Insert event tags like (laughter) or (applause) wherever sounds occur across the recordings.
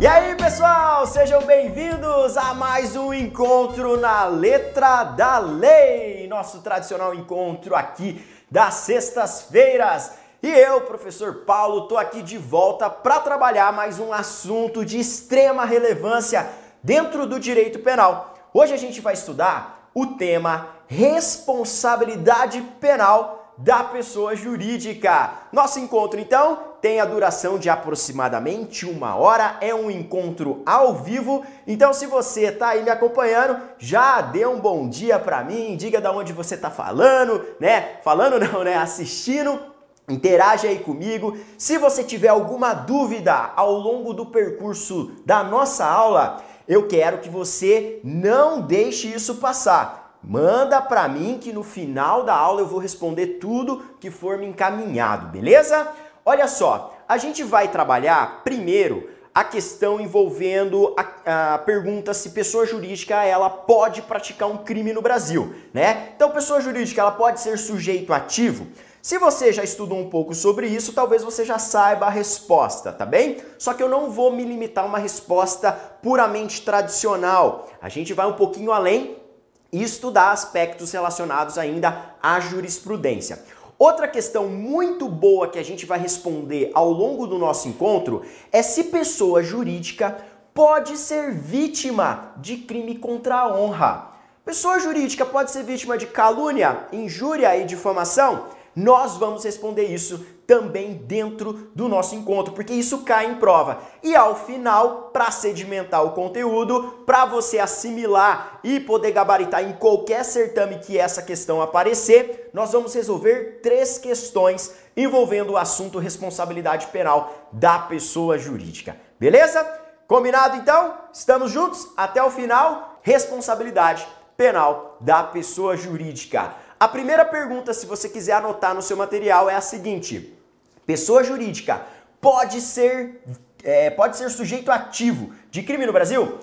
E aí, pessoal, sejam bem-vindos a mais um encontro na letra da lei, nosso tradicional encontro aqui das sextas-feiras. E eu, professor Paulo, tô aqui de volta para trabalhar mais um assunto de extrema relevância dentro do direito penal. Hoje a gente vai estudar o tema responsabilidade penal da pessoa jurídica. Nosso encontro, então, tem a duração de aproximadamente uma hora, é um encontro ao vivo. Então, se você está aí me acompanhando, já dê um bom dia para mim, diga de onde você está falando, né? Falando (laughs) não, né? Assistindo. Interage aí comigo. Se você tiver alguma dúvida ao longo do percurso da nossa aula, eu quero que você não deixe isso passar. Manda para mim que no final da aula eu vou responder tudo que for me encaminhado, beleza? Olha só, a gente vai trabalhar primeiro a questão envolvendo a, a, pergunta se pessoa jurídica ela pode praticar um crime no Brasil, né? Então, pessoa jurídica ela pode ser sujeito ativo? Se você já estudou um pouco sobre isso, talvez você já saiba a resposta, tá bem? Só que eu não vou me limitar a uma resposta puramente tradicional. A gente vai um pouquinho além e estudar aspectos relacionados ainda à jurisprudência. Outra questão muito boa que a gente vai responder ao longo do nosso encontro é se pessoa jurídica pode ser vítima de crime contra a honra. Pessoa jurídica pode ser vítima de calúnia, injúria e difamação? Nós vamos responder isso também dentro do nosso encontro, porque isso cai em prova. E ao final, para sedimentar o conteúdo, para você assimilar e poder gabaritar em qualquer certame que essa questão aparecer, nós vamos resolver três questões envolvendo o assunto responsabilidade penal da pessoa jurídica. Beleza? Combinado então? Estamos juntos? Até o final, responsabilidade penal da pessoa jurídica. A primeira pergunta, se você quiser anotar no seu material, é a seguinte: pessoa jurídica pode ser, é, pode ser sujeito ativo de crime no Brasil?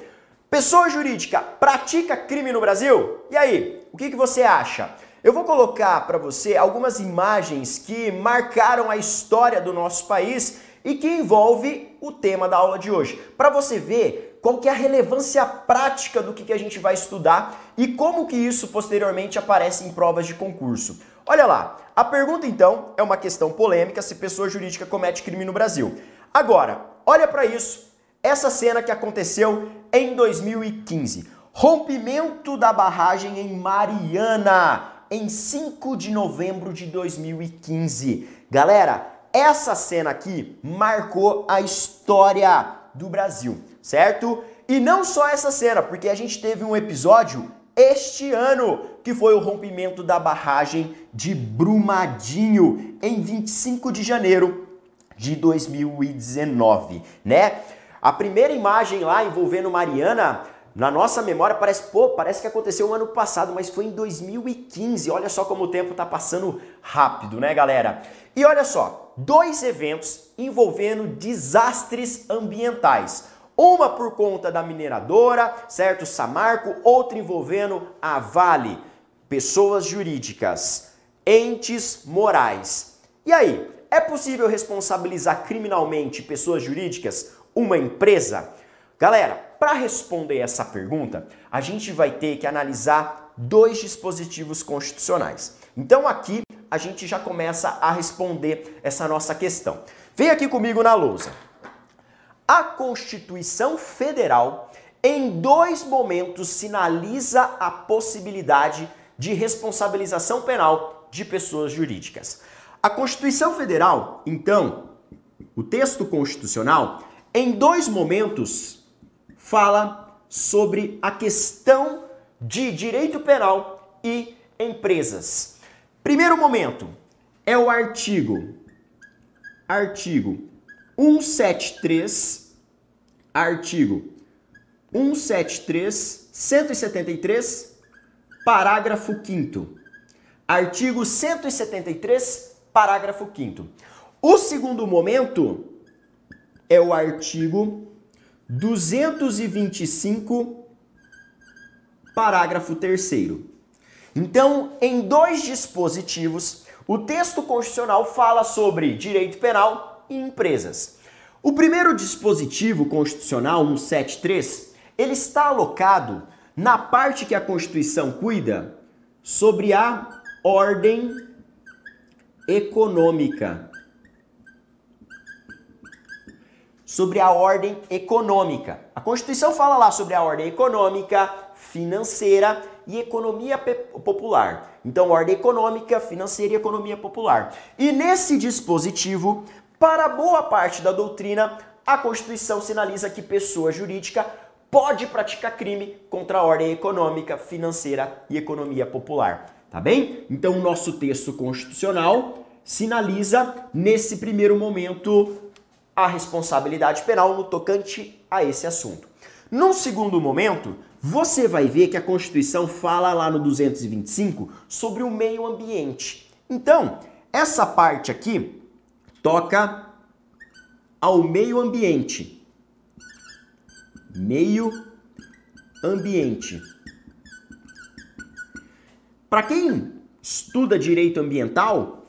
Pessoa jurídica pratica crime no Brasil? E aí, o que, que você acha? Eu vou colocar para você algumas imagens que marcaram a história do nosso país e que envolve o tema da aula de hoje, para você ver qual que é a relevância prática do que, que a gente vai estudar e como que isso posteriormente aparece em provas de concurso. Olha lá, a pergunta então é uma questão polêmica se pessoa jurídica comete crime no Brasil. Agora, olha para isso, essa cena que aconteceu em 2015. Rompimento da barragem em Mariana, em 5 de novembro de 2015. Galera, essa cena aqui marcou a história do Brasil certo? E não só essa cena, porque a gente teve um episódio este ano, que foi o rompimento da barragem de Brumadinho em 25 de janeiro de 2019, né? A primeira imagem lá envolvendo Mariana, na nossa memória parece, pô, parece que aconteceu o ano passado, mas foi em 2015. Olha só como o tempo tá passando rápido, né, galera? E olha só, dois eventos envolvendo desastres ambientais. Uma por conta da mineradora, certo? Samarco, outra envolvendo a Vale, pessoas jurídicas, entes morais. E aí, é possível responsabilizar criminalmente pessoas jurídicas, uma empresa? Galera, para responder essa pergunta, a gente vai ter que analisar dois dispositivos constitucionais. Então aqui a gente já começa a responder essa nossa questão. Vem aqui comigo na lousa. A Constituição Federal, em dois momentos, sinaliza a possibilidade de responsabilização penal de pessoas jurídicas. A Constituição Federal, então, o texto constitucional, em dois momentos, fala sobre a questão de direito penal e empresas. Primeiro momento é o artigo artigo 173, artigo 173, 173, parágrafo 5 Artigo 173, parágrafo 5 O segundo momento é o artigo 225, parágrafo 3 Então, em dois dispositivos, o texto constitucional fala sobre direito penal e empresas. O primeiro dispositivo constitucional, 173, ele está alocado na parte que a Constituição cuida sobre a ordem econômica. Sobre a ordem econômica. A Constituição fala lá sobre a ordem econômica, financeira e economia popular. Então, ordem econômica, financeira e economia popular. E nesse dispositivo, para boa parte da doutrina, a Constituição sinaliza que pessoa jurídica pode praticar crime contra a ordem econômica, financeira e economia popular. Tá bem? Então, o nosso texto constitucional sinaliza, nesse primeiro momento, a responsabilidade penal no tocante a esse assunto. Num segundo momento, você vai ver que a Constituição fala lá no 225 sobre o meio ambiente. Então, essa parte aqui toca ao meio ambiente. Meio ambiente. Para quem estuda direito ambiental,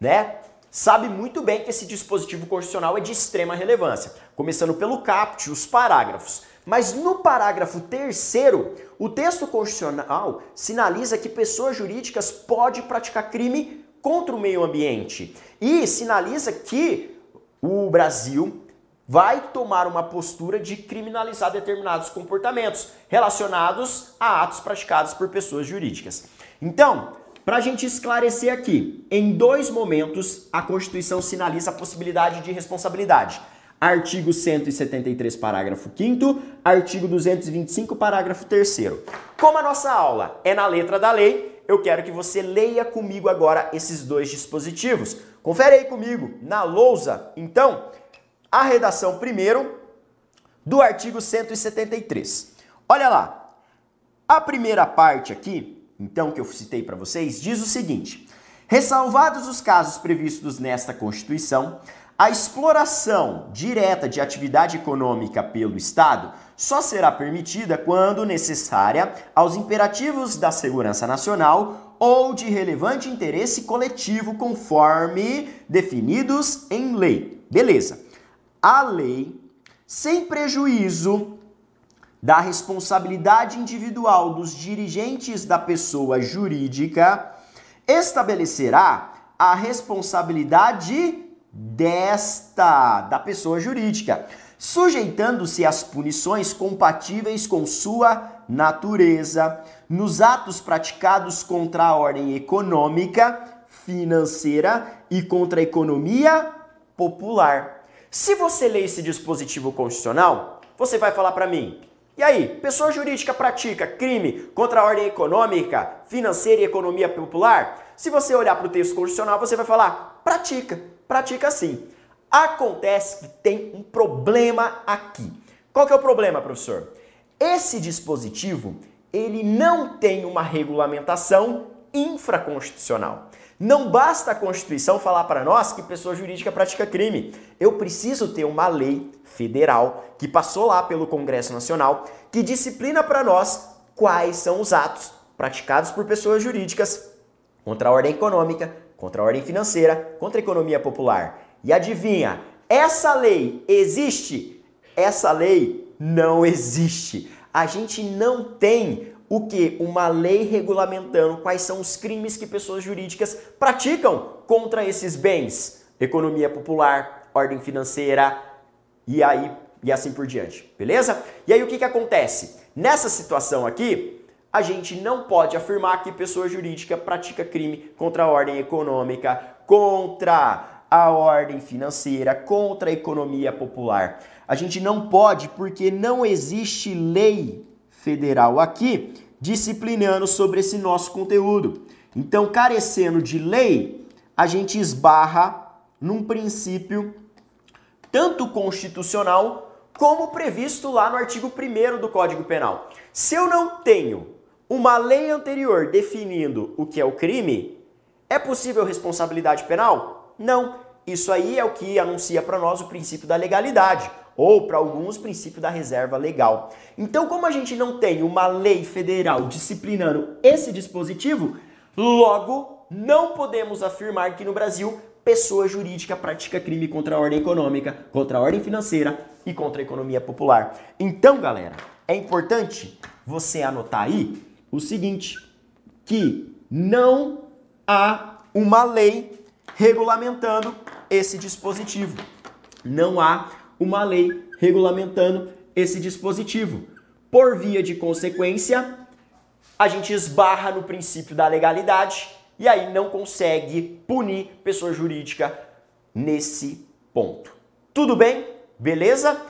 né, sabe muito bem que esse dispositivo constitucional é de extrema relevância, começando pelo caput, os parágrafos. Mas no parágrafo terceiro, o texto constitucional sinaliza que pessoas jurídicas podem praticar crime contra o meio ambiente e sinaliza que o Brasil vai tomar uma postura de criminalizar determinados comportamentos relacionados a atos praticados por pessoas jurídicas. Então, para a gente esclarecer aqui, em dois momentos a Constituição sinaliza a possibilidade de responsabilidade. Artigo 173, parágrafo 5 artigo 225, parágrafo 3 Como a nossa aula é na letra da lei, eu quero que você leia comigo agora esses dois dispositivos. Confere aí comigo na lousa, então, a redação primeiro do artigo 173. Olha lá. A primeira parte aqui, então que eu citei para vocês, diz o seguinte: Ressalvados os casos previstos nesta Constituição, a exploração direta de atividade econômica pelo Estado só será permitida quando necessária aos imperativos da segurança nacional ou de relevante interesse coletivo conforme definidos em lei. Beleza. A lei, sem prejuízo da responsabilidade individual dos dirigentes da pessoa jurídica, estabelecerá a responsabilidade desta, da pessoa jurídica, sujeitando-se às punições compatíveis com sua natureza, nos atos praticados contra a ordem econômica, financeira e contra a economia popular. Se você ler esse dispositivo constitucional, você vai falar para mim, e aí, pessoa jurídica pratica crime contra a ordem econômica, financeira e economia popular? Se você olhar para o texto constitucional, você vai falar, pratica pratica assim. Acontece que tem um problema aqui. Qual que é o problema, professor? Esse dispositivo, ele não tem uma regulamentação infraconstitucional. Não basta a Constituição falar para nós que pessoa jurídica pratica crime. Eu preciso ter uma lei federal que passou lá pelo Congresso Nacional que disciplina para nós quais são os atos praticados por pessoas jurídicas contra a ordem econômica, contra a ordem financeira, contra a economia popular. E adivinha, essa lei existe? Essa lei não existe. A gente não tem o que? Uma lei regulamentando quais são os crimes que pessoas jurídicas praticam contra esses bens. Economia popular, ordem financeira e aí e assim por diante, beleza? E aí o que, que acontece? Nessa situação aqui, a gente não pode afirmar que pessoa jurídica pratica crime contra a ordem econômica, contra a ordem financeira, contra a economia popular. A gente não pode porque não existe lei federal aqui disciplinando sobre esse nosso conteúdo. Então, carecendo de lei, a gente esbarra num princípio tanto constitucional como previsto lá no artigo 1 do Código Penal. Se eu não tenho uma lei anterior definindo o que é o crime, é possível responsabilidade penal? Não. Isso aí é o que anuncia para nós o princípio da legalidade, ou para alguns, o princípio da reserva legal. Então, como a gente não tem uma lei federal disciplinando esse dispositivo, logo não podemos afirmar que no Brasil pessoa jurídica pratica crime contra a ordem econômica, contra a ordem financeira e contra a economia popular. Então, galera, é importante você anotar aí o seguinte, que não há uma lei regulamentando esse dispositivo. Não há uma lei regulamentando esse dispositivo. Por via de consequência, a gente esbarra no princípio da legalidade e aí não consegue punir pessoa jurídica nesse ponto. Tudo bem? Beleza?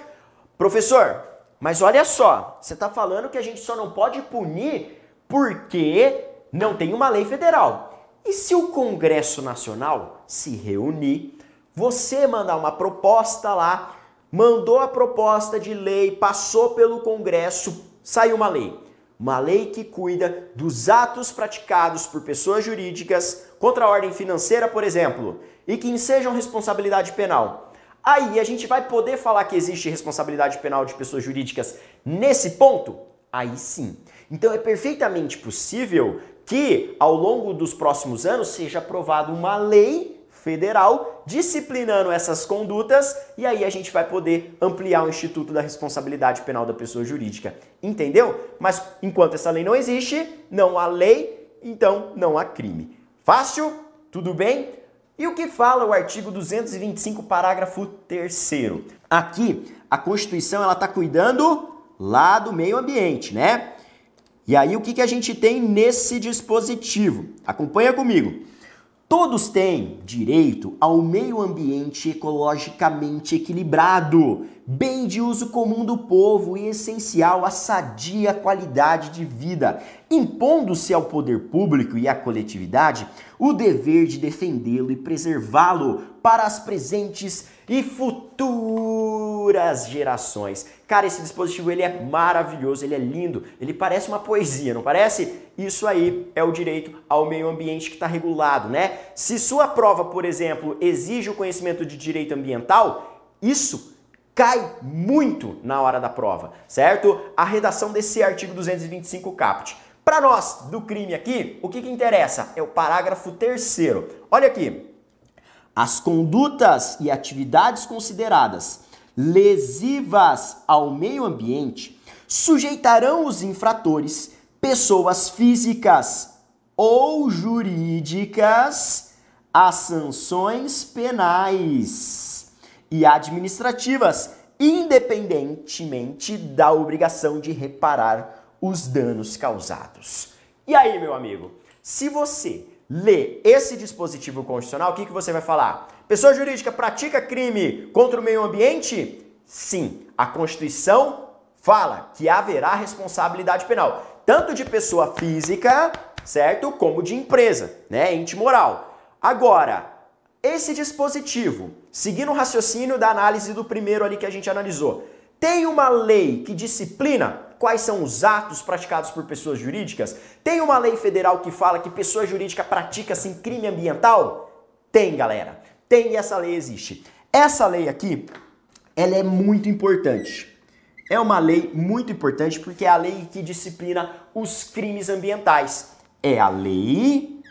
Professor, mas olha só, você está falando que a gente só não pode punir porque não tem uma lei federal. E se o Congresso Nacional se reunir, você mandar uma proposta lá, mandou a proposta de lei, passou pelo Congresso, saiu uma lei uma lei que cuida dos atos praticados por pessoas jurídicas contra a ordem financeira, por exemplo, e que ensejam responsabilidade penal. Aí a gente vai poder falar que existe responsabilidade penal de pessoas jurídicas nesse ponto? Aí sim. Então é perfeitamente possível que ao longo dos próximos anos seja aprovada uma lei federal disciplinando essas condutas e aí a gente vai poder ampliar o Instituto da Responsabilidade Penal da Pessoa Jurídica. Entendeu? Mas enquanto essa lei não existe, não há lei, então não há crime. Fácil? Tudo bem? E o que fala o artigo 225, parágrafo 3 Aqui, a Constituição ela está cuidando lá do meio ambiente, né? E aí o que, que a gente tem nesse dispositivo? Acompanha comigo. Todos têm direito ao meio ambiente ecologicamente equilibrado, bem de uso comum do povo e essencial à sadia qualidade de vida, impondo-se ao poder público e à coletividade o dever de defendê-lo e preservá-lo para as presentes e futuras gerações. Cara, esse dispositivo ele é maravilhoso, ele é lindo, ele parece uma poesia, não parece? Isso aí é o direito ao meio ambiente que está regulado, né? Se sua prova, por exemplo, exige o conhecimento de direito ambiental, isso cai muito na hora da prova, certo? A redação desse artigo 225 caput. Para nós do crime aqui, o que, que interessa? É o parágrafo terceiro. Olha aqui. As condutas e atividades consideradas lesivas ao meio ambiente sujeitarão os infratores, pessoas físicas ou jurídicas, a sanções penais e administrativas, independentemente da obrigação de reparar os danos causados. E aí, meu amigo, se você lê esse dispositivo constitucional, o que, que você vai falar? Pessoa jurídica pratica crime contra o meio ambiente? Sim, a Constituição fala que haverá responsabilidade penal, tanto de pessoa física, certo? Como de empresa, né? Ente moral. Agora, esse dispositivo, seguindo o raciocínio da análise do primeiro ali que a gente analisou, tem uma lei que disciplina quais são os atos praticados por pessoas jurídicas? Tem uma lei federal que fala que pessoa jurídica pratica assim crime ambiental? Tem, galera tem e essa lei existe. Essa lei aqui, ela é muito importante. É uma lei muito importante porque é a lei que disciplina os crimes ambientais. É a lei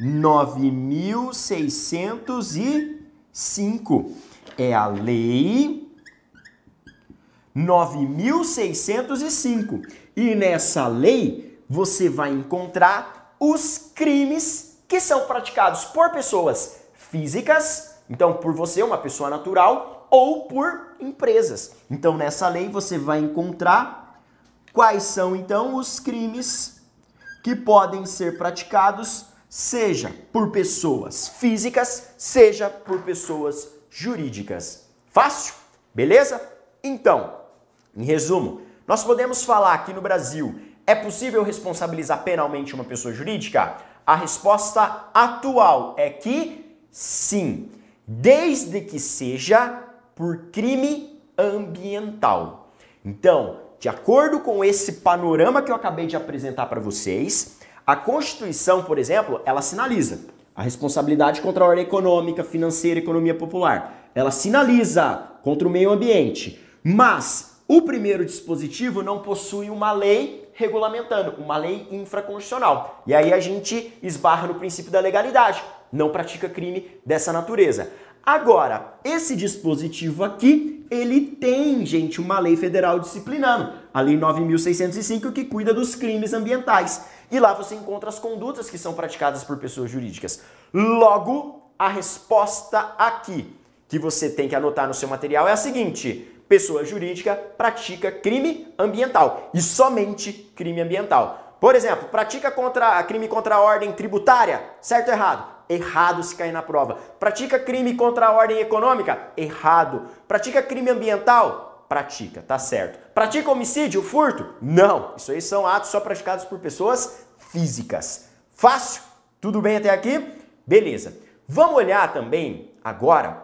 9605. É a lei 9605. E nessa lei você vai encontrar os crimes que são praticados por pessoas físicas, então por você, uma pessoa natural, ou por empresas. Então nessa lei você vai encontrar quais são então os crimes que podem ser praticados, seja por pessoas físicas, seja por pessoas jurídicas. Fácil? Beleza? Então, em resumo, nós podemos falar aqui no Brasil, é possível responsabilizar penalmente uma pessoa jurídica? A resposta atual é que Sim, desde que seja por crime ambiental. Então, de acordo com esse panorama que eu acabei de apresentar para vocês, a Constituição, por exemplo, ela sinaliza a responsabilidade contra a ordem econômica, financeira e economia popular. Ela sinaliza contra o meio ambiente. Mas o primeiro dispositivo não possui uma lei regulamentando, uma lei infraconstitucional. E aí a gente esbarra no princípio da legalidade. Não pratica crime dessa natureza. Agora, esse dispositivo aqui, ele tem, gente, uma lei federal disciplinando, a Lei 9.605, que cuida dos crimes ambientais. E lá você encontra as condutas que são praticadas por pessoas jurídicas. Logo, a resposta aqui que você tem que anotar no seu material é a seguinte: pessoa jurídica pratica crime ambiental e somente crime ambiental. Por exemplo, pratica contra, crime contra a ordem tributária, certo ou errado? Errado se cair na prova. Pratica crime contra a ordem econômica? Errado. Pratica crime ambiental? Pratica, tá certo. Pratica homicídio, furto? Não. Isso aí são atos só praticados por pessoas físicas. Fácil? Tudo bem até aqui? Beleza. Vamos olhar também agora,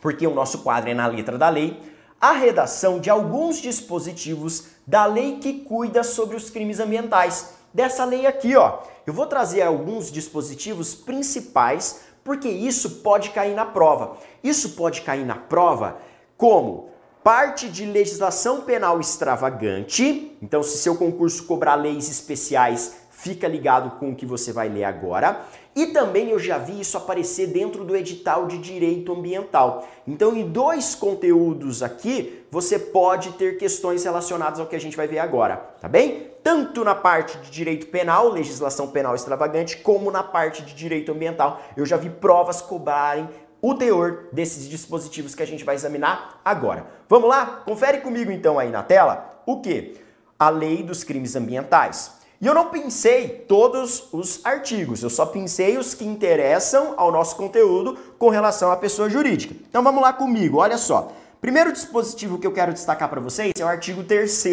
porque o nosso quadro é na letra da lei, a redação de alguns dispositivos da lei que cuida sobre os crimes ambientais. Dessa lei aqui, ó. Eu vou trazer alguns dispositivos principais, porque isso pode cair na prova. Isso pode cair na prova como parte de legislação penal extravagante. Então, se seu concurso cobrar leis especiais, fica ligado com o que você vai ler agora. E também eu já vi isso aparecer dentro do edital de direito ambiental. Então, em dois conteúdos aqui, você pode ter questões relacionadas ao que a gente vai ver agora, tá bem? Tanto na parte de direito penal, legislação penal extravagante, como na parte de direito ambiental. Eu já vi provas cobrarem o teor desses dispositivos que a gente vai examinar agora. Vamos lá? Confere comigo então aí na tela o que? A lei dos crimes ambientais. E eu não pensei todos os artigos, eu só pensei os que interessam ao nosso conteúdo com relação à pessoa jurídica. Então vamos lá comigo, olha só. Primeiro dispositivo que eu quero destacar para vocês é o artigo 3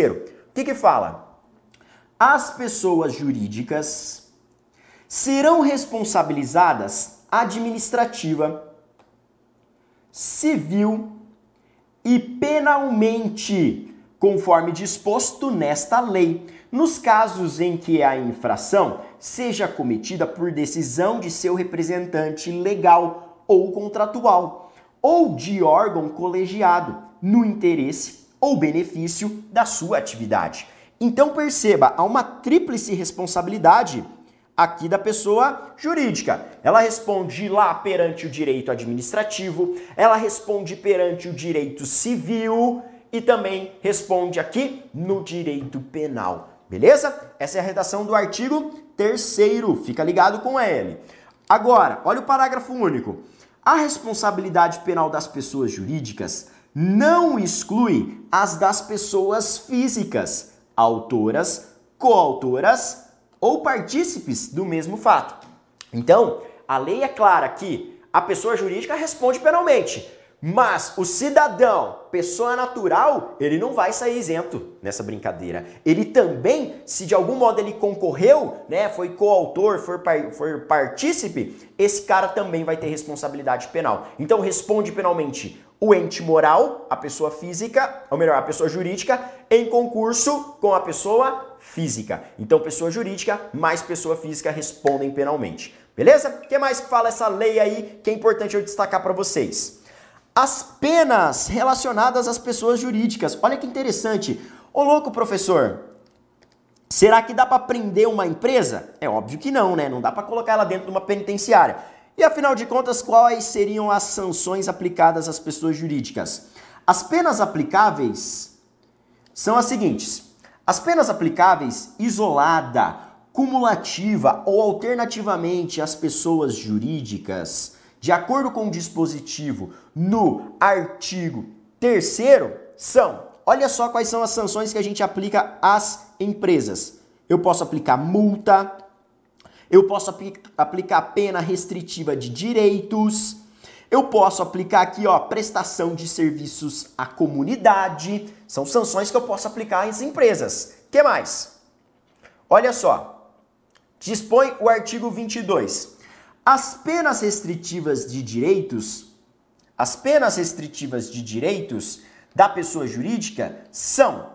O que que fala? As pessoas jurídicas serão responsabilizadas administrativa, civil e penalmente, conforme disposto nesta lei nos casos em que a infração seja cometida por decisão de seu representante legal ou contratual, ou de órgão colegiado, no interesse ou benefício da sua atividade. Então perceba, há uma tríplice responsabilidade aqui da pessoa jurídica. Ela responde lá perante o direito administrativo, ela responde perante o direito civil e também responde aqui no direito penal. Beleza? Essa é a redação do artigo 3 Fica ligado com ele. Agora, olha o parágrafo único. A responsabilidade penal das pessoas jurídicas não exclui as das pessoas físicas, autoras, coautoras ou partícipes do mesmo fato. Então, a lei é clara que a pessoa jurídica responde penalmente. Mas o cidadão, pessoa natural, ele não vai sair isento nessa brincadeira. Ele também, se de algum modo ele concorreu, né, foi coautor, foi, par, foi partícipe, esse cara também vai ter responsabilidade penal. Então responde penalmente o ente moral, a pessoa física, ou melhor, a pessoa jurídica, em concurso com a pessoa física. Então pessoa jurídica mais pessoa física respondem penalmente. Beleza? O que mais fala essa lei aí que é importante eu destacar para vocês? As penas relacionadas às pessoas jurídicas. Olha que interessante. Ô louco, professor, será que dá para prender uma empresa? É óbvio que não, né? Não dá para colocar ela dentro de uma penitenciária. E afinal de contas, quais seriam as sanções aplicadas às pessoas jurídicas? As penas aplicáveis são as seguintes: as penas aplicáveis isolada, cumulativa ou alternativamente às pessoas jurídicas de acordo com o dispositivo no artigo 3 são, olha só quais são as sanções que a gente aplica às empresas. Eu posso aplicar multa, eu posso aplicar pena restritiva de direitos, eu posso aplicar aqui, ó, prestação de serviços à comunidade. São sanções que eu posso aplicar às empresas. Que mais? Olha só. Dispõe o artigo 22 as penas restritivas de direitos, as penas restritivas de direitos da pessoa jurídica são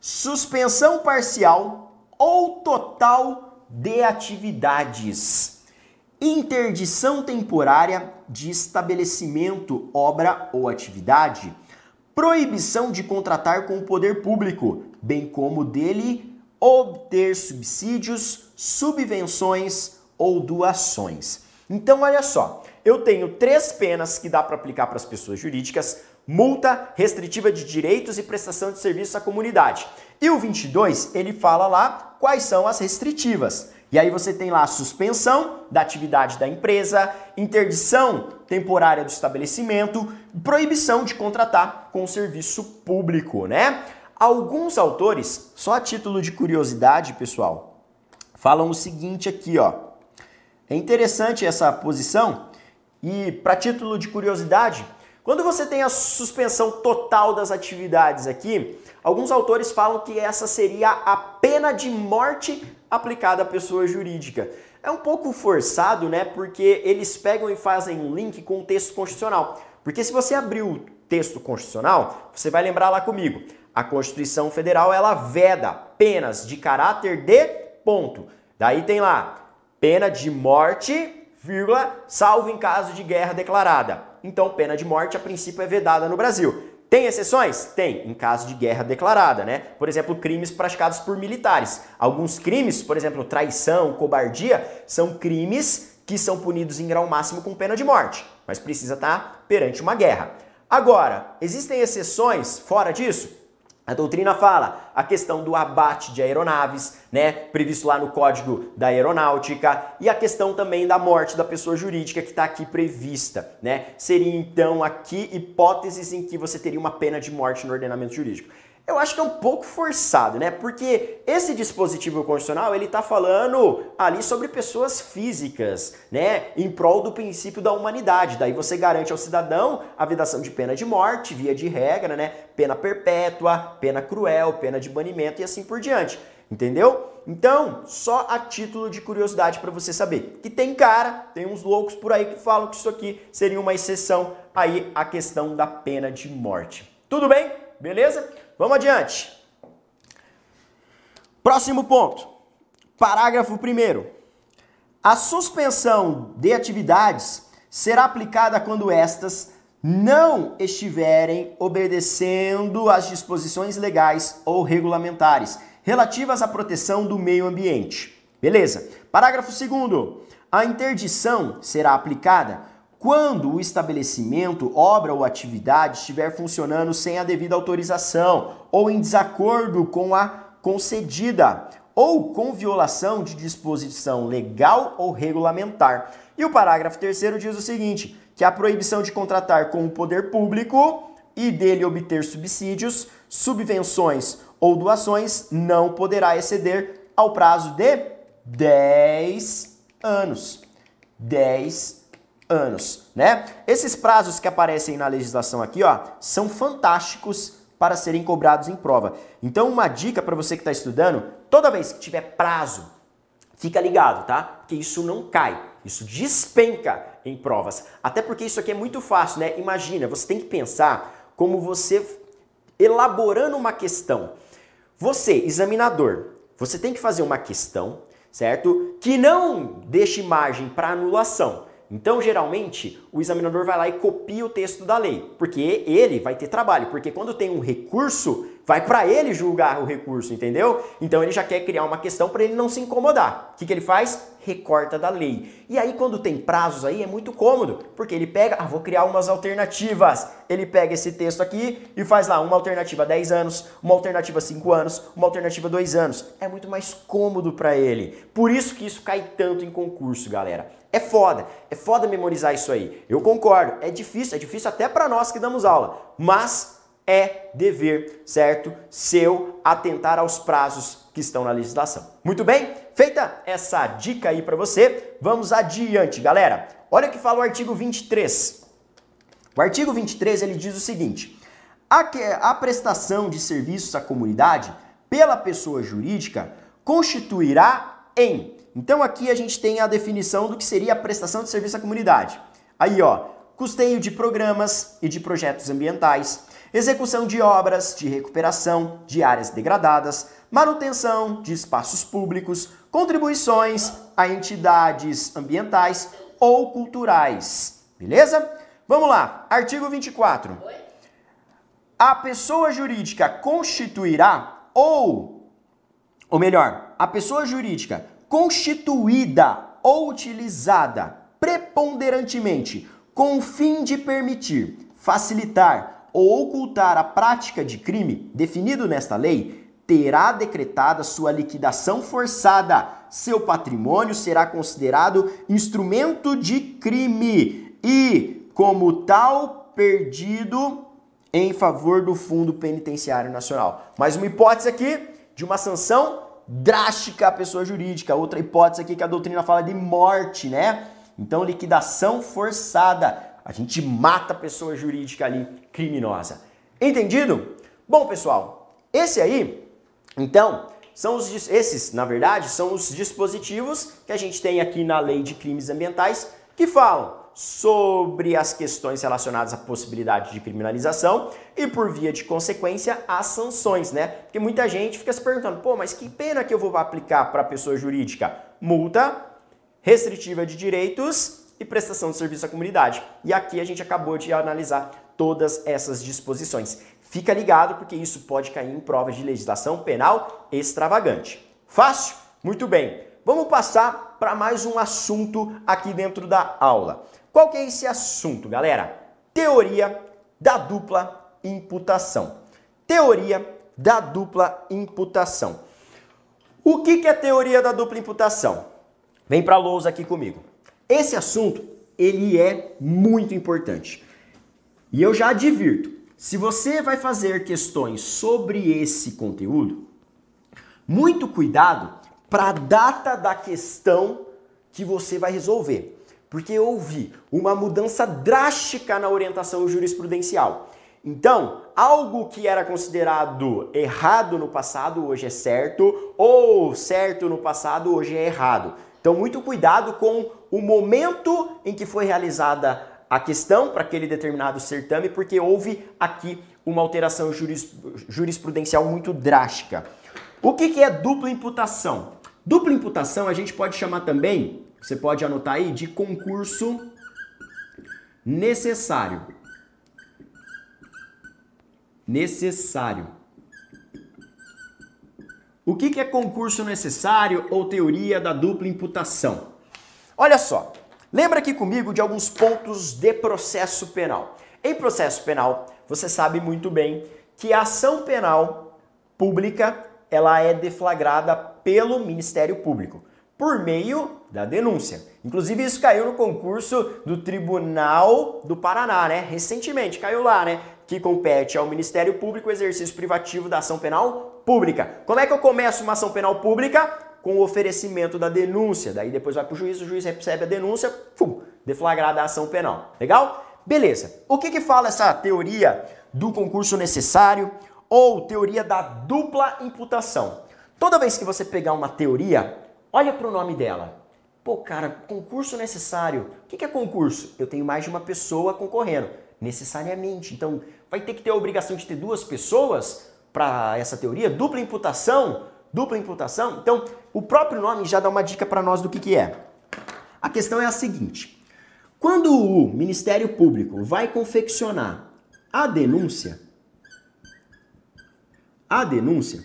suspensão parcial ou total de atividades, interdição temporária de estabelecimento, obra ou atividade, proibição de contratar com o poder público, bem como dele obter subsídios, subvenções ou doações. Então, olha só, eu tenho três penas que dá para aplicar para as pessoas jurídicas: multa restritiva de direitos e prestação de serviço à comunidade. E o 22, ele fala lá quais são as restritivas. E aí você tem lá suspensão da atividade da empresa, interdição temporária do estabelecimento, proibição de contratar com serviço público, né? Alguns autores, só a título de curiosidade, pessoal, falam o seguinte aqui, ó. É interessante essa posição e para título de curiosidade, quando você tem a suspensão total das atividades aqui, alguns autores falam que essa seria a pena de morte aplicada à pessoa jurídica. É um pouco forçado, né? Porque eles pegam e fazem um link com o texto constitucional. Porque se você abrir o texto constitucional, você vai lembrar lá comigo. A Constituição Federal ela veda penas de caráter de ponto. Daí tem lá pena de morte, vírgula, salvo em caso de guerra declarada. Então, pena de morte a princípio é vedada no Brasil. Tem exceções? Tem, em caso de guerra declarada, né? Por exemplo, crimes praticados por militares. Alguns crimes, por exemplo, traição, cobardia, são crimes que são punidos em grau máximo com pena de morte, mas precisa estar perante uma guerra. Agora, existem exceções fora disso? A doutrina fala a questão do abate de aeronaves, né, previsto lá no Código da Aeronáutica, e a questão também da morte da pessoa jurídica que está aqui prevista, né? Seria então aqui hipóteses em que você teria uma pena de morte no ordenamento jurídico. Eu acho que é um pouco forçado, né? Porque esse dispositivo constitucional, ele tá falando ali sobre pessoas físicas, né? Em prol do princípio da humanidade. Daí você garante ao cidadão a vedação de pena de morte, via de regra, né? Pena perpétua, pena cruel, pena de banimento e assim por diante. Entendeu? Então, só a título de curiosidade para você saber que tem cara, tem uns loucos por aí que falam que isso aqui seria uma exceção aí à questão da pena de morte. Tudo bem? Beleza? Vamos adiante. Próximo ponto. Parágrafo 1. A suspensão de atividades será aplicada quando estas não estiverem obedecendo às disposições legais ou regulamentares relativas à proteção do meio ambiente. Beleza. Parágrafo 2. A interdição será aplicada quando o estabelecimento, obra ou atividade estiver funcionando sem a devida autorização ou em desacordo com a concedida ou com violação de disposição legal ou regulamentar. E o parágrafo 3 diz o seguinte: que a proibição de contratar com o poder público e dele obter subsídios, subvenções ou doações não poderá exceder ao prazo de 10 anos. 10 anos, né? Esses prazos que aparecem na legislação aqui, ó, são fantásticos para serem cobrados em prova. Então, uma dica para você que está estudando, toda vez que tiver prazo, fica ligado, tá? Porque isso não cai, isso despenca em provas. Até porque isso aqui é muito fácil, né? Imagina, você tem que pensar como você elaborando uma questão. Você, examinador, você tem que fazer uma questão, certo? Que não deixe margem para anulação. Então, geralmente, o examinador vai lá e copia o texto da lei, porque ele vai ter trabalho, porque quando tem um recurso, vai para ele julgar o recurso, entendeu? Então ele já quer criar uma questão para ele não se incomodar. O que, que ele faz? Recorta da lei. E aí, quando tem prazos aí, é muito cômodo, porque ele pega, ah, vou criar umas alternativas. Ele pega esse texto aqui e faz lá uma alternativa 10 anos, uma alternativa 5 anos, uma alternativa 2 anos. É muito mais cômodo para ele. Por isso que isso cai tanto em concurso, galera. É foda, é foda memorizar isso aí. Eu concordo, é difícil, é difícil até para nós que damos aula, mas é dever, certo? Seu atentar aos prazos que estão na legislação. Muito bem? Feita essa dica aí para você, vamos adiante, galera. Olha o que fala o artigo 23. O artigo 23 ele diz o seguinte: a, a prestação de serviços à comunidade pela pessoa jurídica constituirá em então aqui a gente tem a definição do que seria a prestação de serviço à comunidade. Aí, ó, custeio de programas e de projetos ambientais, execução de obras de recuperação de áreas degradadas, manutenção de espaços públicos, contribuições a entidades ambientais ou culturais. Beleza? Vamos lá, artigo 24. A pessoa jurídica constituirá ou, ou melhor, a pessoa jurídica constituída ou utilizada preponderantemente com o fim de permitir, facilitar ou ocultar a prática de crime definido nesta lei, terá decretada sua liquidação forçada. Seu patrimônio será considerado instrumento de crime e, como tal, perdido em favor do Fundo Penitenciário Nacional. Mais uma hipótese aqui de uma sanção drástica à pessoa jurídica. Outra hipótese aqui que a doutrina fala de morte, né? Então, liquidação forçada. A gente mata a pessoa jurídica ali criminosa. Entendido? Bom, pessoal, esse aí, então, são os esses, na verdade, são os dispositivos que a gente tem aqui na Lei de Crimes Ambientais que falam sobre as questões relacionadas à possibilidade de criminalização e, por via de consequência, as sanções, né? Porque muita gente fica se perguntando, pô, mas que pena que eu vou aplicar para a pessoa jurídica? Multa, restritiva de direitos e prestação de serviço à comunidade. E aqui a gente acabou de analisar todas essas disposições. Fica ligado porque isso pode cair em provas de legislação penal extravagante. Fácil? Muito bem. Vamos passar para mais um assunto aqui dentro da aula. Qual que é esse assunto, galera? Teoria da dupla imputação. Teoria da dupla imputação. O que, que é teoria da dupla imputação? Vem para a lousa aqui comigo. Esse assunto, ele é muito importante. E eu já advirto, se você vai fazer questões sobre esse conteúdo, muito cuidado para a data da questão que você vai resolver porque houve uma mudança drástica na orientação jurisprudencial. Então, algo que era considerado errado no passado hoje é certo, ou certo no passado hoje é errado. Então, muito cuidado com o momento em que foi realizada a questão para aquele determinado certame, porque houve aqui uma alteração jurisprudencial muito drástica. O que é dupla imputação? Dupla imputação a gente pode chamar também você pode anotar aí de concurso necessário. Necessário. O que é concurso necessário ou teoria da dupla imputação? Olha só, lembra aqui comigo de alguns pontos de processo penal. Em processo penal, você sabe muito bem que a ação penal pública ela é deflagrada pelo Ministério Público por meio da denúncia. Inclusive isso caiu no concurso do Tribunal do Paraná, né? Recentemente caiu lá, né? Que compete ao Ministério Público o exercício privativo da ação penal pública. Como é que eu começo uma ação penal pública? Com o oferecimento da denúncia. Daí depois vai para o juiz, o juiz recebe a denúncia, pum, deflagrada a ação penal. Legal? Beleza. O que, que fala essa teoria do concurso necessário ou teoria da dupla imputação? Toda vez que você pegar uma teoria, Olha para o nome dela. Pô, cara, concurso necessário. O que é concurso? Eu tenho mais de uma pessoa concorrendo. Necessariamente. Então, vai ter que ter a obrigação de ter duas pessoas para essa teoria? Dupla imputação? Dupla imputação? Então, o próprio nome já dá uma dica para nós do que, que é. A questão é a seguinte: quando o Ministério Público vai confeccionar a denúncia, a denúncia,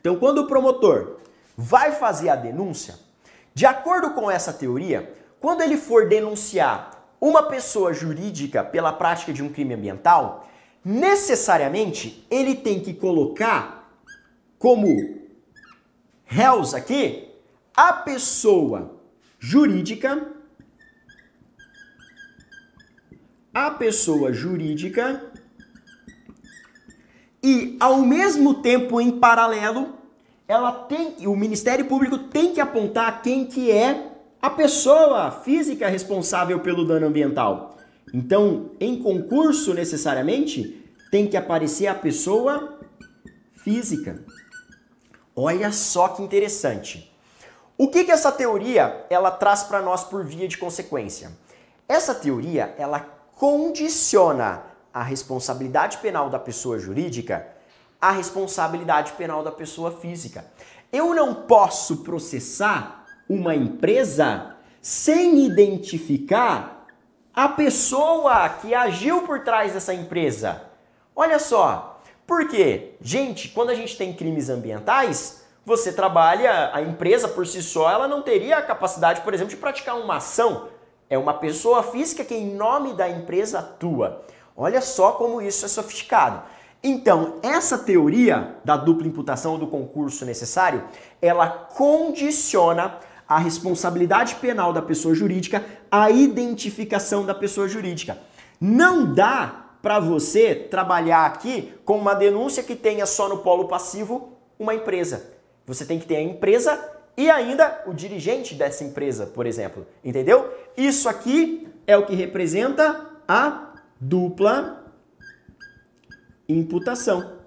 então quando o promotor vai fazer a denúncia, de acordo com essa teoria, quando ele for denunciar uma pessoa jurídica pela prática de um crime ambiental, necessariamente ele tem que colocar como réus aqui a pessoa jurídica a pessoa jurídica e ao mesmo tempo em paralelo ela tem, o Ministério Público tem que apontar quem que é a pessoa física responsável pelo dano ambiental. Então, em concurso necessariamente tem que aparecer a pessoa física. Olha só que interessante. O que, que essa teoria ela traz para nós por via de consequência? Essa teoria ela condiciona a responsabilidade penal da pessoa jurídica a responsabilidade penal da pessoa física. Eu não posso processar uma empresa sem identificar a pessoa que agiu por trás dessa empresa. Olha só, porque, gente, quando a gente tem crimes ambientais, você trabalha, a empresa por si só, ela não teria a capacidade, por exemplo, de praticar uma ação. É uma pessoa física que, em nome da empresa, atua. Olha só como isso é sofisticado. Então, essa teoria da dupla imputação do concurso necessário, ela condiciona a responsabilidade penal da pessoa jurídica à identificação da pessoa jurídica. Não dá para você trabalhar aqui com uma denúncia que tenha só no polo passivo uma empresa. Você tem que ter a empresa e ainda o dirigente dessa empresa, por exemplo. Entendeu? Isso aqui é o que representa a dupla imputação.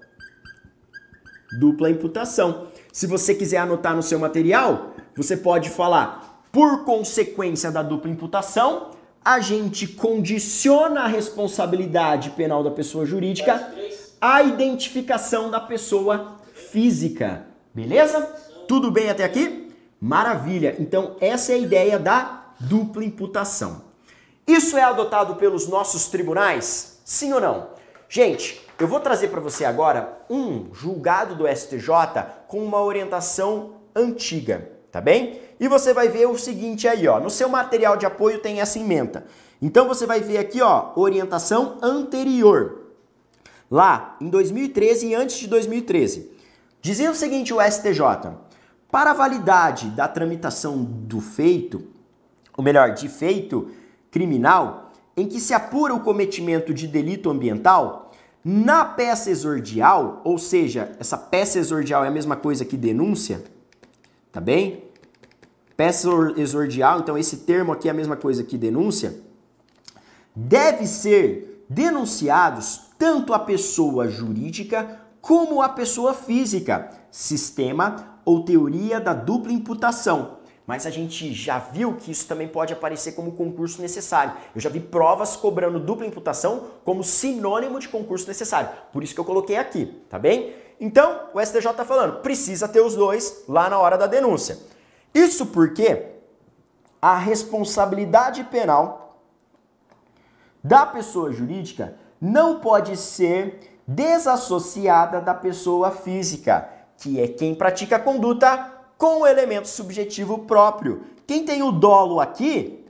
Dupla imputação. Se você quiser anotar no seu material, você pode falar, por consequência da dupla imputação, a gente condiciona a responsabilidade penal da pessoa jurídica à identificação da pessoa física. Beleza? Tudo bem até aqui? Maravilha! Então, essa é a ideia da dupla imputação. Isso é adotado pelos nossos tribunais? Sim ou não? Gente, eu vou trazer para você agora um julgado do STJ com uma orientação antiga, tá bem? E você vai ver o seguinte aí, ó, no seu material de apoio tem essa emenda. Então você vai ver aqui, ó, orientação anterior. Lá em 2013 e antes de 2013. Dizia o seguinte o STJ: para a validade da tramitação do feito, ou melhor, de feito criminal, em que se apura o cometimento de delito ambiental, na peça exordial, ou seja, essa peça exordial é a mesma coisa que denúncia, tá bem? Peça exordial, então esse termo aqui é a mesma coisa que denúncia, deve ser denunciados tanto a pessoa jurídica como a pessoa física, sistema ou teoria da dupla imputação, mas a gente já viu que isso também pode aparecer como concurso necessário. Eu já vi provas cobrando dupla imputação como sinônimo de concurso necessário. Por isso que eu coloquei aqui, tá bem? Então, o STJ está falando, precisa ter os dois lá na hora da denúncia. Isso porque a responsabilidade penal da pessoa jurídica não pode ser desassociada da pessoa física, que é quem pratica a conduta com o elemento subjetivo próprio. Quem tem o dolo aqui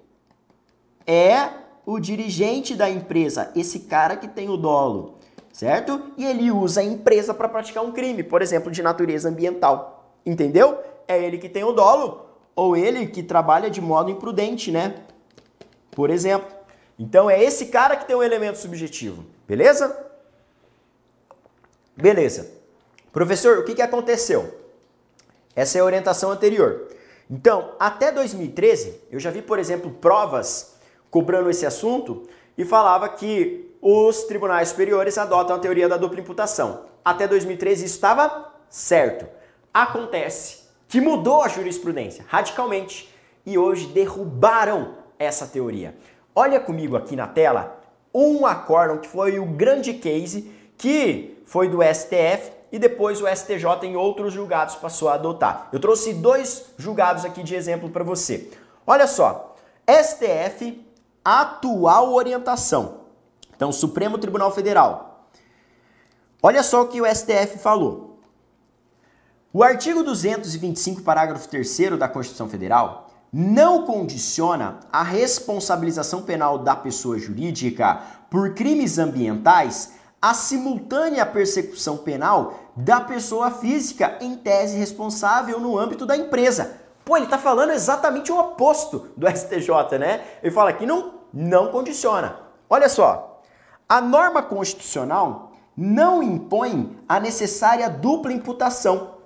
é o dirigente da empresa, esse cara que tem o dolo, certo? E ele usa a empresa para praticar um crime, por exemplo, de natureza ambiental. Entendeu? É ele que tem o dolo ou ele que trabalha de modo imprudente, né? Por exemplo. Então é esse cara que tem um elemento subjetivo, beleza? Beleza. Professor, o que, que aconteceu? Essa é a orientação anterior. Então, até 2013, eu já vi, por exemplo, provas cobrando esse assunto e falava que os tribunais superiores adotam a teoria da dupla imputação. Até 2013 isso estava certo. Acontece que mudou a jurisprudência radicalmente e hoje derrubaram essa teoria. Olha comigo aqui na tela um acórdão que foi o grande case que foi do STF e depois o STJ em outros julgados passou a adotar. Eu trouxe dois julgados aqui de exemplo para você. Olha só, STF, atual orientação. Então, Supremo Tribunal Federal. Olha só o que o STF falou. O artigo 225, parágrafo 3 da Constituição Federal não condiciona a responsabilização penal da pessoa jurídica por crimes ambientais a simultânea persecução penal da pessoa física em tese responsável no âmbito da empresa. Pô, ele está falando exatamente o oposto do STJ, né? Ele fala que não, não condiciona. Olha só, a norma constitucional não impõe a necessária dupla imputação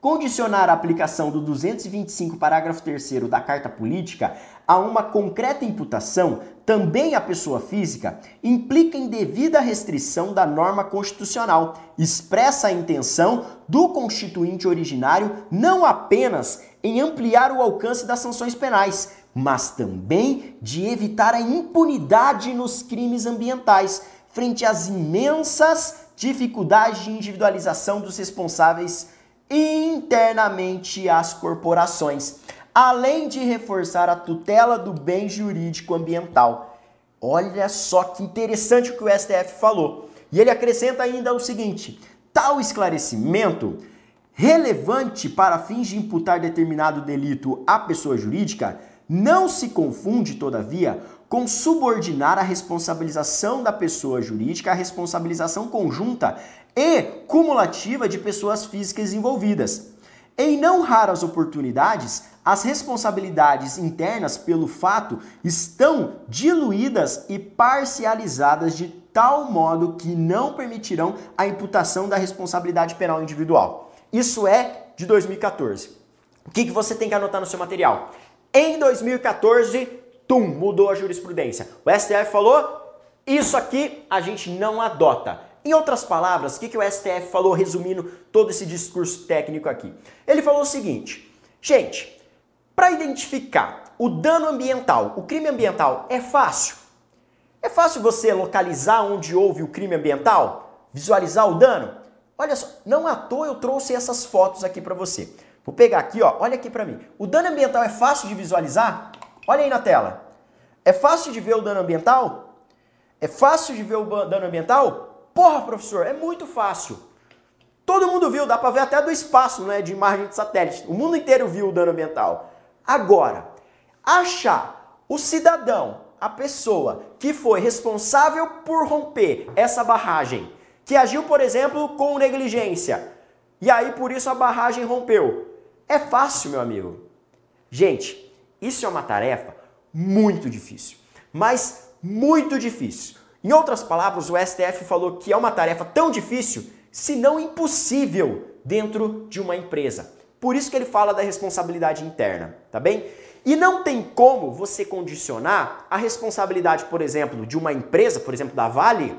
Condicionar a aplicação do 225, parágrafo 3 da Carta Política a uma concreta imputação, também à pessoa física, implica em devida restrição da norma constitucional, expressa a intenção do constituinte originário não apenas em ampliar o alcance das sanções penais, mas também de evitar a impunidade nos crimes ambientais, frente às imensas dificuldades de individualização dos responsáveis internamente às corporações, além de reforçar a tutela do bem jurídico ambiental. Olha só que interessante o que o STF falou. E ele acrescenta ainda o seguinte: tal esclarecimento relevante para fins de imputar determinado delito à pessoa jurídica, não se confunde, todavia, com subordinar a responsabilização da pessoa jurídica à responsabilização conjunta e cumulativa de pessoas físicas envolvidas. Em não raras oportunidades, as responsabilidades internas pelo fato estão diluídas e parcializadas de tal modo que não permitirão a imputação da responsabilidade penal individual. Isso é de 2014. O que, que você tem que anotar no seu material? Em 2014, tum, mudou a jurisprudência. O STF falou, isso aqui a gente não adota. Em outras palavras, o que, que o STF falou resumindo todo esse discurso técnico aqui? Ele falou o seguinte, gente, para identificar o dano ambiental, o crime ambiental, é fácil. É fácil você localizar onde houve o crime ambiental? Visualizar o dano? Olha só, não à toa eu trouxe essas fotos aqui para você. Vou pegar aqui, ó, olha aqui para mim. O dano ambiental é fácil de visualizar? Olha aí na tela. É fácil de ver o dano ambiental? É fácil de ver o dano ambiental? Porra, professor, é muito fácil. Todo mundo viu, dá para ver até do espaço, né, de imagem de satélite. O mundo inteiro viu o dano ambiental. Agora, achar o cidadão, a pessoa que foi responsável por romper essa barragem, que agiu, por exemplo, com negligência, e aí por isso a barragem rompeu. É fácil, meu amigo. Gente, isso é uma tarefa muito difícil, mas muito difícil. Em outras palavras, o STF falou que é uma tarefa tão difícil, se não impossível, dentro de uma empresa. Por isso que ele fala da responsabilidade interna, tá bem? E não tem como você condicionar a responsabilidade, por exemplo, de uma empresa, por exemplo, da Vale,